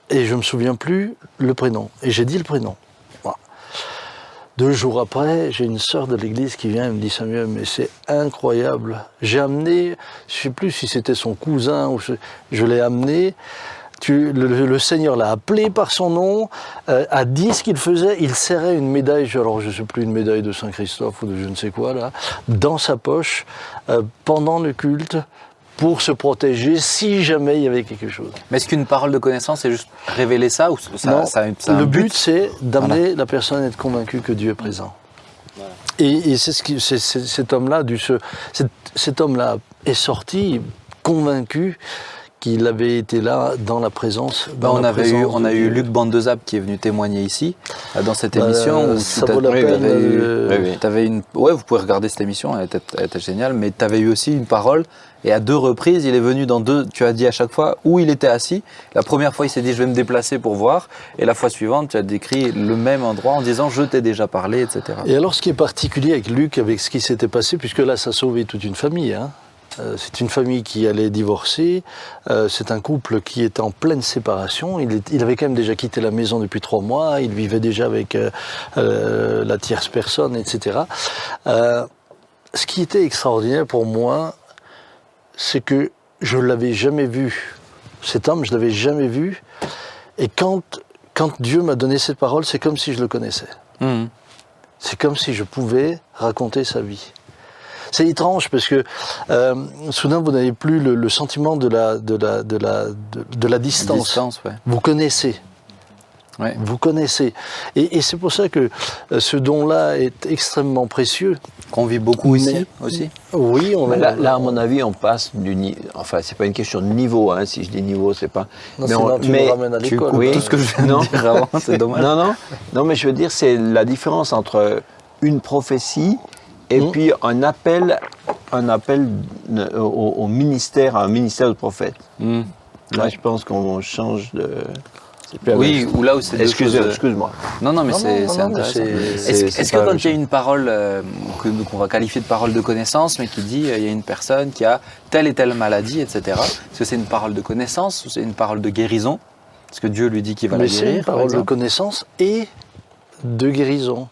et je me souviens plus le prénom, et j'ai dit le prénom. Deux jours après, j'ai une sœur de l'église qui vient et me dit Samuel, mais c'est incroyable. J'ai amené, je sais plus si c'était son cousin ou je, je l'ai amené. Tu, le, Seigneur l'a appelé par son nom, euh, a dit ce qu'il faisait. Il serrait une médaille, je- alors je sais plus une médaille de Saint Christophe ou de je ne sais quoi là, dans sa poche euh, pendant le culte pour se protéger si jamais il y avait quelque chose. Mais est-ce qu'une parole de connaissance, c'est juste révéler ça ou ça, Non, ça ça le but, c'est d'amener la personne à être convaincue que Dieu est présent. Et, et c'est ce qui, c'est- cet homme-là, du ce- cet, cet homme-là est sorti convaincu qu'il avait été là dans la présence. Bah, dans on, la avait eu, on a eu. Luc Bandezab qui est venu témoigner ici, euh, dans cette Bah, émission. où ça vaut la peine, euh, oui, oui. une, ouais, vous pouvez regarder cette émission, elle était, elle était géniale, mais tu avais eu aussi une parole, et à deux reprises, il est venu dans deux, tu as dit à chaque fois où il était assis. La première fois, il s'est dit, je vais me déplacer pour voir, et la fois suivante, tu as décrit le même endroit en disant, je t'ai déjà parlé, etc. Et alors, ce qui est particulier avec Luc, avec ce qui s'était passé, puisque là, ça a sauvé toute une famille, hein, c'est une famille qui allait divorcer. Euh, c'est un couple qui était en pleine séparation. Il, est- il avait quand même déjà quitté la maison depuis trois mois. Il vivait déjà avec euh, euh, la tierce personne, etc. Euh, ce qui était extraordinaire pour moi, c'est que je l'avais jamais vu. Cet homme, je l'avais jamais vu. Et quand, quand Dieu m'a donné cette parole, c'est comme si je le connaissais. Mhm. C'est comme si je pouvais raconter sa vie. C'est étrange parce que euh, soudain vous n'avez plus le, le sentiment de la, de la, de la, de, de la distance. Distance, ouais. Vous connaissez. Ouais. Vous connaissez. Et, et c'est pour ça que euh, ce don-là est extrêmement précieux. Qu'on vit beaucoup Mais- ici aussi. Oui, on Mais là, là, à mon avis, on passe du niveau. Enfin, c'est pas une question de niveau, hein, si je dis niveau, c'est pas. Non, c'est on- là, tu me ramènes à l'école. Oui. tout ce que je viens Non. de dire avant, c'est dommage. Non, non, non, mais je veux dire, c'est la différence entre une prophétie et Mhm. puis un appel, un appel euh, au, au ministère, à un ministère de prophète. Mhm. Là, je pense qu'on change de. c'est plus Oui, ou là où c'est Excuse- choses, euh, Excuse-moi. Non, non, mais c'est c'est intéressant. c'est- Est-ce c'est- c'est que quand il y a une parole euh, que- qu'on va qualifier de parole de connaissance, mais qui dit euh, il y a une personne qui a telle et telle maladie, etc., est-ce que c'est une parole de connaissance ou c'est une parole de guérison? Est-ce que Dieu lui dit qu'il va Mais la c'est guérir une par parole de connaissance et de guérison.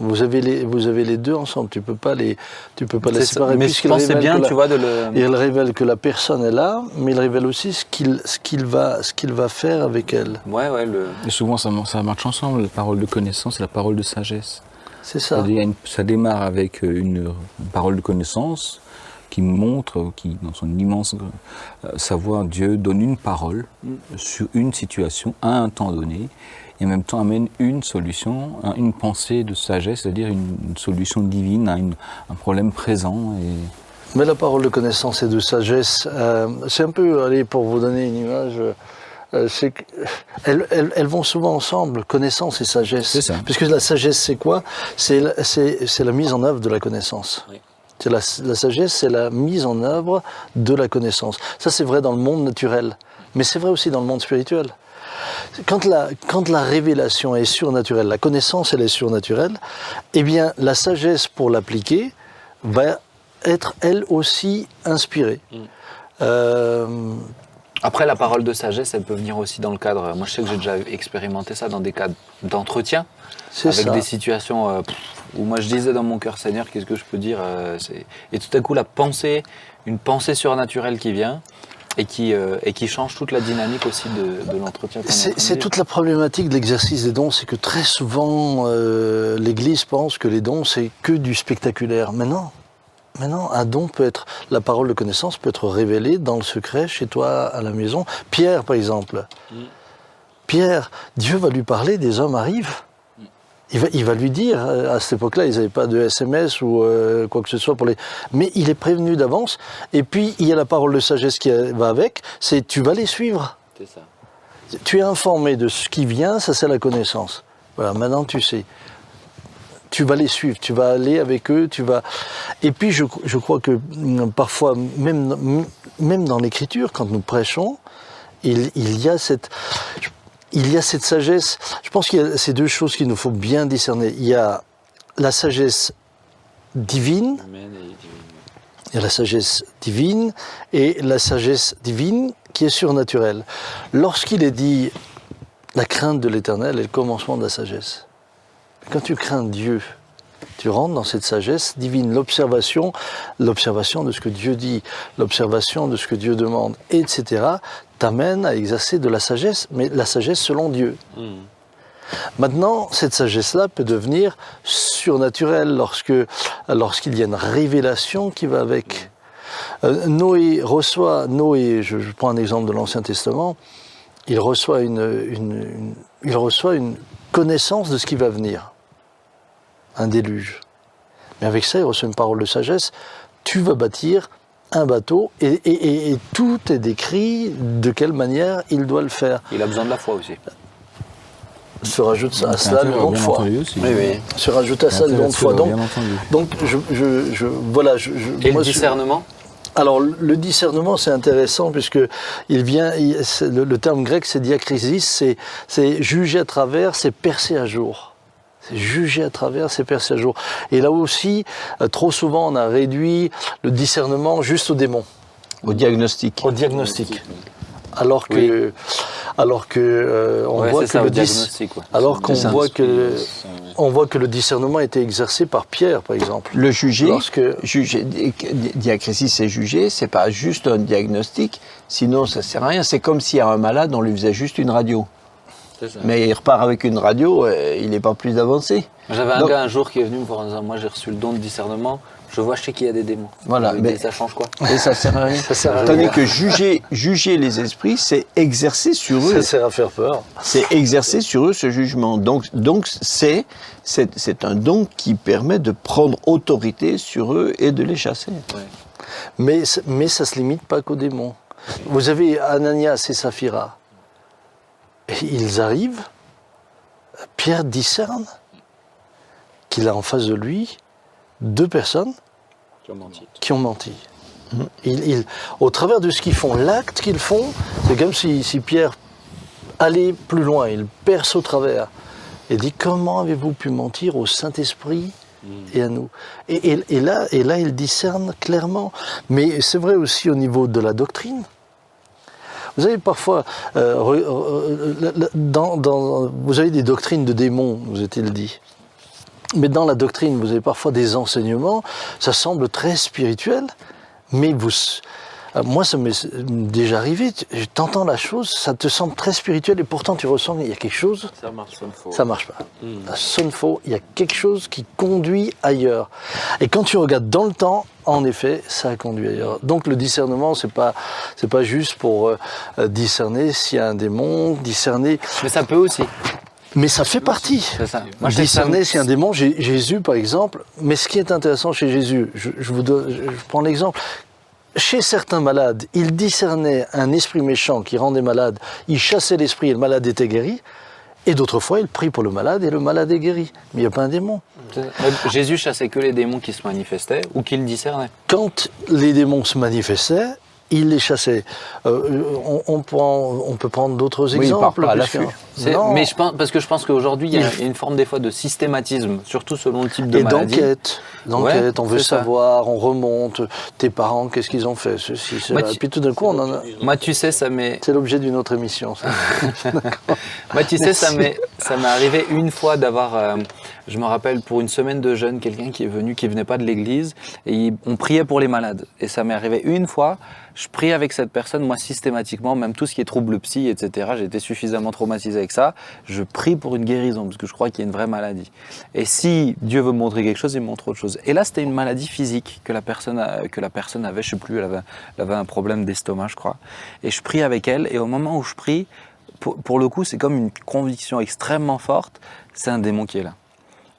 Vous avez les, vous avez les deux ensemble. Tu peux pas les, tu peux pas les séparer. Mais je pense que c'est révèle bien, la- tu vois, de le. Il révèle que la personne est là, mais il révèle aussi ce qu'il ce qu'il va, ce qu'il va faire avec elle. Ouais, ouais, le. Et souvent, ça, ça marche ensemble, la parole de connaissance et la parole de sagesse. C'est ça. Ça démarre avec euh, une parole de connaissance qui montre, qui, dans son immense euh, savoir, Dieu donne une parole sur une situation à un temps donné, et en même temps amène une solution, un- une pensée de sagesse, c'est-à-dire une, solution divine à une- un problème présent. Et Mais la parole de connaissance et de sagesse, euh, c'est un peu, allez, pour vous donner une image, euh, c'est que- elles, vont souvent ensemble, connaissance et sagesse. C'est ça. Puisque la sagesse, c'est quoi? C'est la, mise en œuvre de la connaissance. Oui. C'est la, la sagesse, c'est la mise en œuvre de la connaissance. Ça, c'est vrai dans le monde naturel, mais c'est vrai aussi dans le monde spirituel. Quand la, quand la révélation est surnaturelle, la connaissance elle est surnaturelle, eh bien la sagesse pour l'appliquer va être elle aussi inspirée. Euh, Après, la parole de sagesse, elle peut venir aussi dans le cadre. Moi, je sais que j'ai déjà expérimenté ça dans des cadres d'entretien. avec ça. des situations euh, où moi je disais dans mon cœur Seigneur qu'est-ce que je peux dire euh, et tout à coup la pensée une pensée surnaturelle qui vient et qui, euh, et qui change toute la dynamique aussi de, de l'entretien C'est toute la problématique de l'exercice des dons, c'est que très souvent euh, l'Église pense que les dons c'est que du spectaculaire. Mais non, mais non, un don peut être, la parole de connaissance peut être révélée dans le secret chez toi à la maison. Pierre par exemple, Pierre, Dieu va lui parler, des hommes arrivent. Il va, il va lui dire, euh, à cette époque-là, ils n'avaient pas de SMS ou euh, quoi que ce soit pour les. Mais il est prévenu d'avance. Et puis, il y a la parole de sagesse qui euh, va avec, c'est tu vas les suivre. C'est ça. Tu es informé de ce qui vient, ça c'est la connaissance. Voilà, maintenant tu sais. Tu vas les suivre, tu vas aller avec eux, tu vas. Et puis je, je crois que mm, parfois, même, même dans l'écriture, quand nous prêchons, il, il y a cette. Il y a cette sagesse. Je pense qu'il y a ces deux choses qu'il nous faut bien discerner. Il y a la sagesse divine, il y a la sagesse divine et la sagesse divine qui est surnaturelle. Lorsqu'il est dit la crainte de l'éternel est le commencement de la sagesse. Quand tu crains Dieu, tu rentres dans cette sagesse divine, l'observation, l'observation de ce que Dieu dit, l'observation de ce que Dieu demande, etc., t'amène à exercer de la sagesse, mais la sagesse selon Dieu. Maintenant, cette sagesse-là peut devenir surnaturelle lorsque, lorsqu'il y a une révélation qui va avec. Euh, Noé reçoit, Noé, je, je prends un exemple de l'Ancien Testament, il reçoit une, une- une- il reçoit une connaissance de ce qui va venir, un déluge. Mais avec ça, il reçoit une parole de sagesse. Tu vas bâtir un bateau et, et- et- et tout est décrit de quelle manière il doit le faire. il a besoin de la foi aussi Se rajoute à Donc, cela le don de foi. aussi. Oui, oui. Se rajoute à ça le don de foi. Donc, Bien entendu. donc je, je- je- voilà. Je, je- et moi, le discernement? Alors le discernement c'est intéressant puisque il vient, il- le, le terme grec c'est diakrisis, c'est c'est juger à travers, c'est percer à jour. C'est juger à travers, c'est percer à jour. Et là aussi, euh, trop souvent, on a réduit le discernement juste aux démons, Au diagnostic. au diagnostic. Alors que, alors que euh, on Ouais, voit que ça, le au diagnostic, ouais. alors qu'on voit que on voit que le discernement a été exercé par Pierre, par exemple. Le juger, Lorsque- juger di- diacrétie, c'est juger, c'est pas juste un diagnostic, sinon ça sert à rien. C'est comme si à un malade, on lui faisait juste une radio. Mais il repart avec une radio, il n'est pas plus avancé. J'avais un Donc- gars un jour qui est venu me voir en disant Moi j'ai reçu le don de discernement, je vois chez qui il y a des démons. Voilà, Je mais- ça change quoi? Et ça sert à rien. Ça sert à Tandis rien. que juger, juger les esprits, c'est exercer sur eux, Ça sert à faire peur. c'est exercer sur eux ce jugement. Donc, donc c'est, c'est, c'est un don qui permet de prendre autorité sur eux et de les chasser. Mais, mais ça ne se limite pas qu'aux démons. Vous avez Ananias et Saphira. Ils arrivent, Pierre discerne qu'il a en face de lui deux personnes qui ont menti. Il- il- au travers de ce qu'ils font, l'acte qu'ils font, c'est comme si, si Pierre allait plus loin, il perce au travers et dit comment avez-vous pu mentir au Saint-Esprit et à nous? Et, et- et là, et là, il discerne clairement. Mais c'est vrai aussi au niveau de la doctrine. Vous avez parfois, euh, dans- vous avez des doctrines de démons, vous est-il dit. Mais dans la doctrine, vous avez parfois des enseignements, ça semble très spirituel, mais vous, euh, moi, ça m'est déjà arrivé, tu entends la chose, ça te semble très spirituel et pourtant tu ressens qu'il y a quelque chose, Ça marche, me faut. ça marche pas. Ça sonne faux, il y a quelque chose qui conduit ailleurs. Et quand tu regardes dans le temps, en effet, ça a conduit ailleurs. Donc le discernement, c'est pas, c'est pas juste pour euh, euh, discerner s'il y a un démon, discerner, Mais ça peut aussi. mais ça fait partie. Ça. Moi, Discerner si un démon, Jé- Jésus par exemple, mais ce qui est intéressant chez Jésus, je, je vous donne, je prends l'exemple. Chez certains malades, il discernait un esprit méchant qui rendait malade, il chassait l'esprit et le malade était guéri, et d'autres fois il prie pour le malade et le malade est guéri. Mais il n'y a pas un démon. Mais Jésus chassait que les démons qui se manifestaient ou qui le discernaient. Quand les démons se manifestaient, il les chassait. Euh, on, on prend- on peut prendre d'autres Oui, exemples. pas à. Mais je pense, parce que je pense qu'aujourd'hui, il y a une forme des fois de systématisme, surtout selon le type de Et maladie. d'enquête, d'enquête, Ouais, on veut ça. savoir, on remonte, tes parents, qu'est-ce qu'ils ont fait, ceci, cela. Tu- puis tout d'un coup, on en a... Moi, tu sais, ça m'est, C'est l'objet d'une autre émission. ça. moi, tu sais, ça m'est, ça m'est arrivé une fois d'avoir, euh, je me rappelle, pour une semaine de jeûne, quelqu'un qui est venu, qui venait pas de l'église, et on priait pour les malades. Et ça m'est arrivé une fois, je prie avec cette personne, moi, systématiquement, même tout ce qui est trouble psy, etc. Été suffisamment traumatisé avec ça. Je prie pour une guérison, parce que je crois qu'il y a une vraie maladie. Et si Dieu veut montrer quelque chose, il me montre autre chose. Et là, c'était une maladie physique que la personne, que la personne avait, je sais plus, elle avait, un problème d'estomac, je crois. Et je prie avec elle, et au moment où je prie, pour le coup, c'est comme une conviction extrêmement forte, c'est un démon qui est là.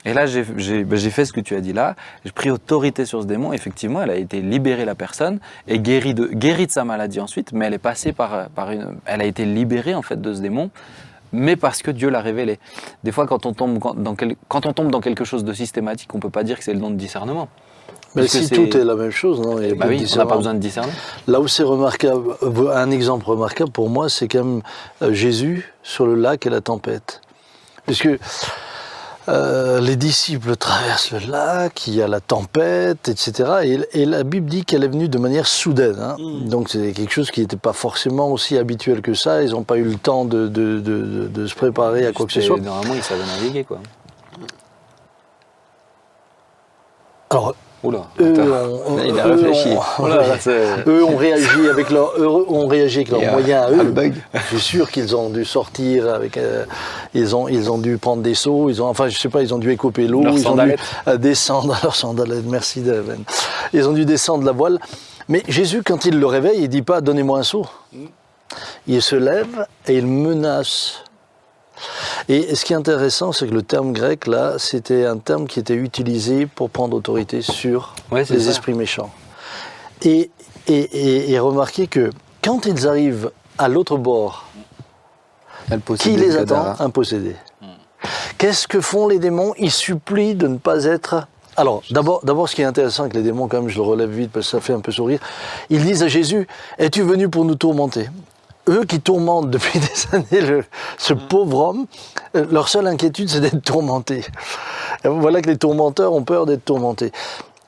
Et là, j'ai ben, j'ai fait ce que tu as dit là. J'ai pris autorité sur ce démon. Effectivement, elle a été libérée, la personne, et guérie de, guérie de sa maladie ensuite. Mais elle est passée par, par une. Elle a été libérée, en fait, de ce démon, mais parce que Dieu l'a révélé. Des fois, quand on, tombe quand- dans quel- quand on tombe dans quelque chose de systématique, on peut pas dire que c'est le don de discernement. Mais Parce si tout est la même chose, non il a Bah oui, on n'a pas besoin de discerner. Là où c'est remarquable, un exemple remarquable pour moi, c'est quand même euh, Jésus sur le lac et la tempête. Puisque euh, les disciples traversent le lac, il y a la tempête, etc. Et, et la Bible dit qu'elle est venue de manière soudaine. hein. Donc c'est quelque chose qui n'était pas forcément aussi habituel que ça. Ils n'ont pas eu le temps de, de- de- de- de se préparer à quoi que ce soit. Normalement, ils savaient naviguer, quoi. Alors, Oula. eux, Là, il a eux réfléchi. Oula, là, c'est- Eux ont réagi avec leur, eux ont réagi avec leurs moyens à un eux. bug. Je suis sûr qu'ils ont dû sortir avec, euh, ils ont, ils ont dû prendre des seaux, ils ont, enfin, je sais pas, ils ont dû écoper l'eau, Leurs ils ont dû euh, descendre leurs sandalettes. Merci, Daven. Ils ont dû descendre la voile. Mais Jésus, quand il le réveille, il dit pas, donnez-moi un seau. Il se lève et il menace. Et ce qui est intéressant, c'est que le terme grec, là, c'était un terme qui était utilisé pour prendre autorité sur Ouais, les ça. esprits méchants. Et, et, et- et remarquez que quand ils arrivent à l'autre bord, qui les attend. Un possédé. Qu'est-ce que font les démons Ils supplient de ne pas être. Alors, d'abord, d'abord, ce qui est intéressant avec les démons, quand même, je le relève vite parce que ça fait un peu sourire. Ils disent à Jésus Es-tu venu pour nous tourmenter? Eux qui tourmentent depuis des années le- ce pauvre homme, euh, leur seule inquiétude, c'est d'être tourmentés. Et voilà que les tourmenteurs ont peur d'être tourmentés.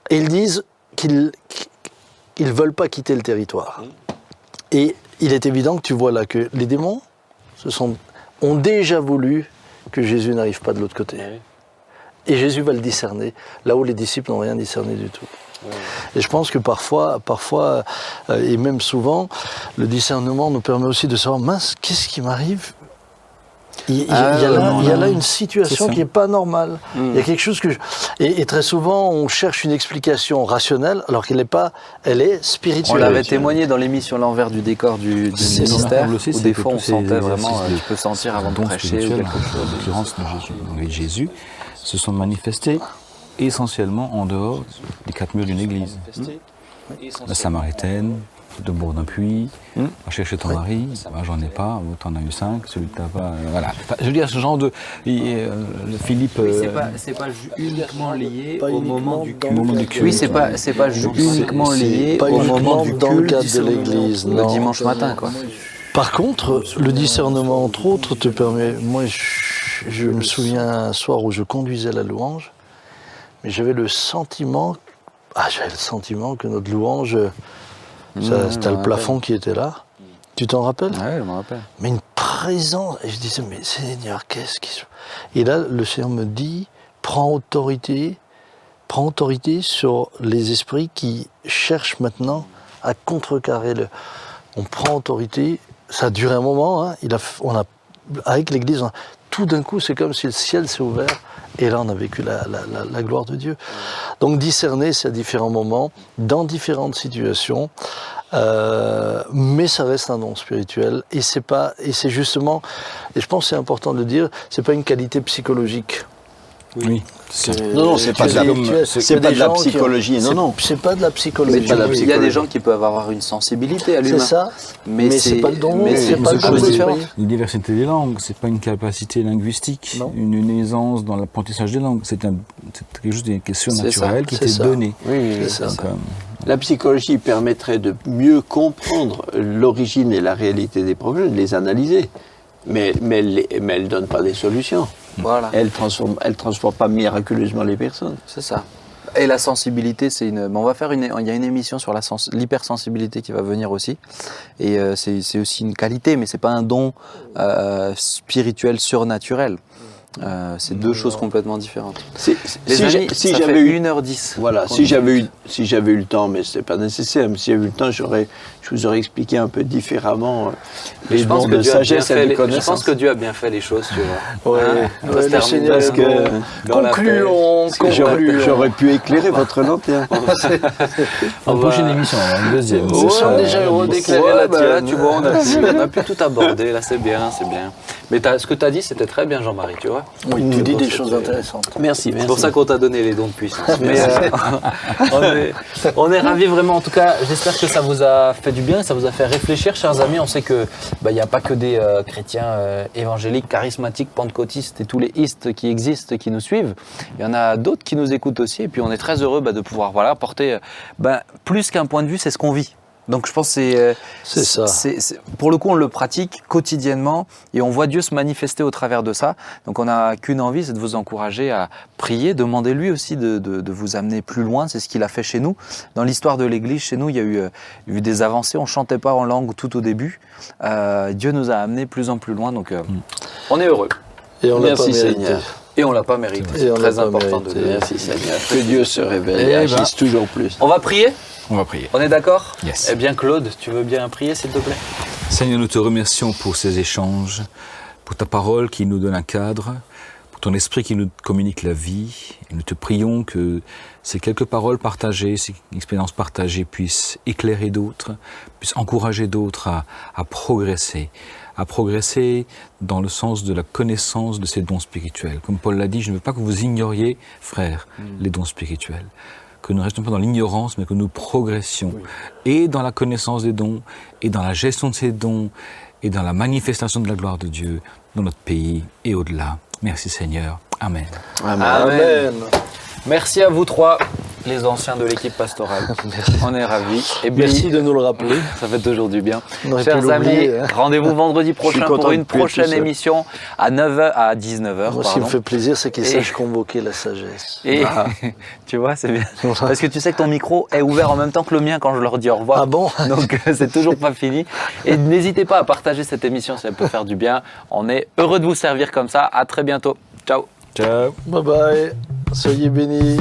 Et ils disent qu'ils ne veulent pas quitter le territoire. Et il est évident que tu vois là que les démons se sont, ont déjà voulu que Jésus n'arrive pas de l'autre côté. Et Jésus va le discerner, là où les disciples n'ont rien discerné du tout. Et je pense que parfois, parfois, euh, et même souvent, le discernement nous permet aussi de savoir, mince, qu'est-ce qui m'arrive? Il, il y a- Ah, il y a là, non, il y a non, là non. une situation qui n'est pas normale. Mm. Il y a quelque chose que... je- Et, et très souvent, on cherche une explication rationnelle, alors qu'elle n'est pas... Elle est On spirituelle. l'avait témoigné dans l'émission L'envers du décor du, du C'est ministère, où des fois on sentait vraiment, euh, tu peux sentir avant de prêcher ou spirituels, quelque chose. en l'occurrence de Jésus, se sont manifestés essentiellement en dehors des quatre murs d'une église. La Samaritaine, de Bourdin-Puy, Hmm. chercher ton mari, j'en ai pas, t'en as eu cinq, celui que t'as pas, euh, voilà. Enfin, je veux dire, ce genre de. et, euh, le Philippe. Oui, c'est euh, pas, c'est pas uniquement lié Pas au uniquement moment du culte. le moment du cadre culte. Oui, c'est pas, c'est pas uniquement lié pas au uniquement moment du dans le cadre de l'église, le dimanche matin, quoi. Par contre, le discernement, entre autres, te permet. Moi, je, je me souviens un soir où je conduisais la louange, mais j'avais le sentiment. Ah, j'avais le sentiment que notre louange, ça, Ouais, c'était le plafond qui était là. Tu t'en rappelles? Ouais, je me rappelle. Mais une présence. Et je disais, mais Seigneur, qu'est-ce qui se. Et là, le Seigneur me dit prends autorité, prends autorité sur les esprits qui cherchent maintenant à contrecarrer le. On prend autorité. Ça a duré un moment. hein. Il a, on a, avec l'Église, on a- tout d'un coup, c'est comme si le ciel s'est ouvert. Et là, on a vécu la, gloire de Dieu. Donc, discerner, c'est à différents moments, dans différentes situations. Euh, mais ça reste un don spirituel et c'est pas et c'est justement et je pense que c'est important de le dire c'est pas une qualité psychologique Oui, c'est. Non, non, c'est pas as de la- c'est pas de la psychologie, non, c'est- non. c'est pas de la psychologie pas de la il y a des gens qui peuvent avoir une sensibilité à c'est l'humain. ça Mais, Mais c'est pas le don, mais c'est c'est pas. Une diversité des langues, c'est pas une capacité linguistique, Non. une, une aisance dans l'apprentissage des langues. C'est un, c'est quelque chose qui est C'est surnaturel qui c'est t'est ça. donné. Oui. C'est ça. Euh, La psychologie permettrait de mieux comprendre l'origine et la réalité des problèmes, de les analyser. Mais, mais elle ne donne pas des solutions. Voilà. Elle ne transforme, elle transforme pas miraculeusement les personnes. C'est ça. Et la sensibilité, c'est une. bon, on va faire une. Il y a une émission sur sens- l'hypersensibilité qui va venir aussi. Et euh, c'est c'est aussi une qualité, mais c'est pas un don euh, spirituel surnaturel. Euh, c'est deux choses complètement différentes. Si, si si j'avais eu 1h10. Voilà, si j'avais eu, si j'avais eu le temps, mais c'est pas nécessaire. Mais si j'avais eu le temps, j'aurais, je vous aurais expliqué un peu différemment euh, les je pense, que de Dieu a bien sagesse et fait de les, je pense que Dieu a bien fait les choses, tu vois. Ouais, Hein, ouais, on parce dans- que- concluons concluons j'aurais pu éclairer votre lanterne. en va- prochaine émission, une deuxième. Sommes déjà Ouais, la bah, tienne. tu vois, on a, pu, on a pu tout aborder, là c'est bien, c'est bien. Mais ce que tu as dit, c'était très bien, Jean-Marie, tu vois. Oui, tu dis des choses intéressantes Merci, C'est pour ça qu'on t'a donné les dons de puissance. Mais, euh, on, est, on est ravis vraiment. En tout cas, j'espère que ça vous a fait du bien, ça vous a fait réfléchir, chers amis. On sait que bah, il n'y a pas que des euh, chrétiens euh, évangéliques, charismatiques, pentecôtistes et tous les istes qui existent, qui nous suivent. Il y en a d'autres qui nous écoutent aussi. Et puis on est très heureux bah, de pouvoir voilà porter bah, plus qu'un point de vue, c'est ce qu'on vit. Donc je pense que c'est euh, C'est ça. c'est- c'est- pour le coup, on le pratique quotidiennement et on voit Dieu se manifester au travers de ça. Donc on n'a qu'une envie, c'est de vous encourager à prier, demander lui aussi de, de- de vous amener plus loin. C'est ce qu'il a fait chez nous. Dans l'histoire de l'Église, chez nous, il y a eu, euh, eu des avancées. On chantait pas en langue tout au début. Euh, Dieu nous a amenés plus en plus loin. Donc euh, on est heureux et on Merci, pas. Seigneur. Et on l'a pas mérité. Et C'est très important de mérité. le dire. Merci Seigneur. Que Dieu se révèle Eh et ben. agisse toujours plus. On va prier. On va prier. On est d'accord Yes. Eh bien, Claude, tu veux bien prier, s'il te plaît? Seigneur, nous te remercions pour ces échanges, pour ta parole qui nous donne un cadre, pour ton esprit qui nous communique la vie. Et nous te prions que ces quelques paroles partagées, ces expériences partagées puissent éclairer d'autres, puissent encourager d'autres à, à progresser, à progresser dans le sens de la connaissance de ces dons spirituels. Comme Paul l'a dit, je ne veux pas que vous ignoriez, frères, les dons spirituels que nous ne restions pas dans l'ignorance, mais que nous progressions, et dans la connaissance des dons, et dans la gestion de ces dons, et dans la manifestation de la gloire de Dieu dans notre pays et au-delà. Merci Seigneur. Amen. Amen. Merci à vous trois. Les anciens de l'équipe pastorale. On est ravis. Et Merci de nous le rappeler. ça fait toujours du bien. Chers amis, hein. rendez-vous vendredi prochain pour une prochaine émission à 9h, à 19h. Moi, ce qui me fait plaisir, c'est qu'il Et- sache convoquer la sagesse. Et tu vois, c'est bien. Parce que tu sais que ton micro est ouvert en même temps que le mien quand je leur dis au revoir. Ah bon Donc euh, c'est toujours pas fini. Et n'hésitez pas à partager cette émission si elle peut faire du bien. On est heureux de vous servir comme ça. À très bientôt. Ciao. Ciao. Bye bye. Soyez bénis.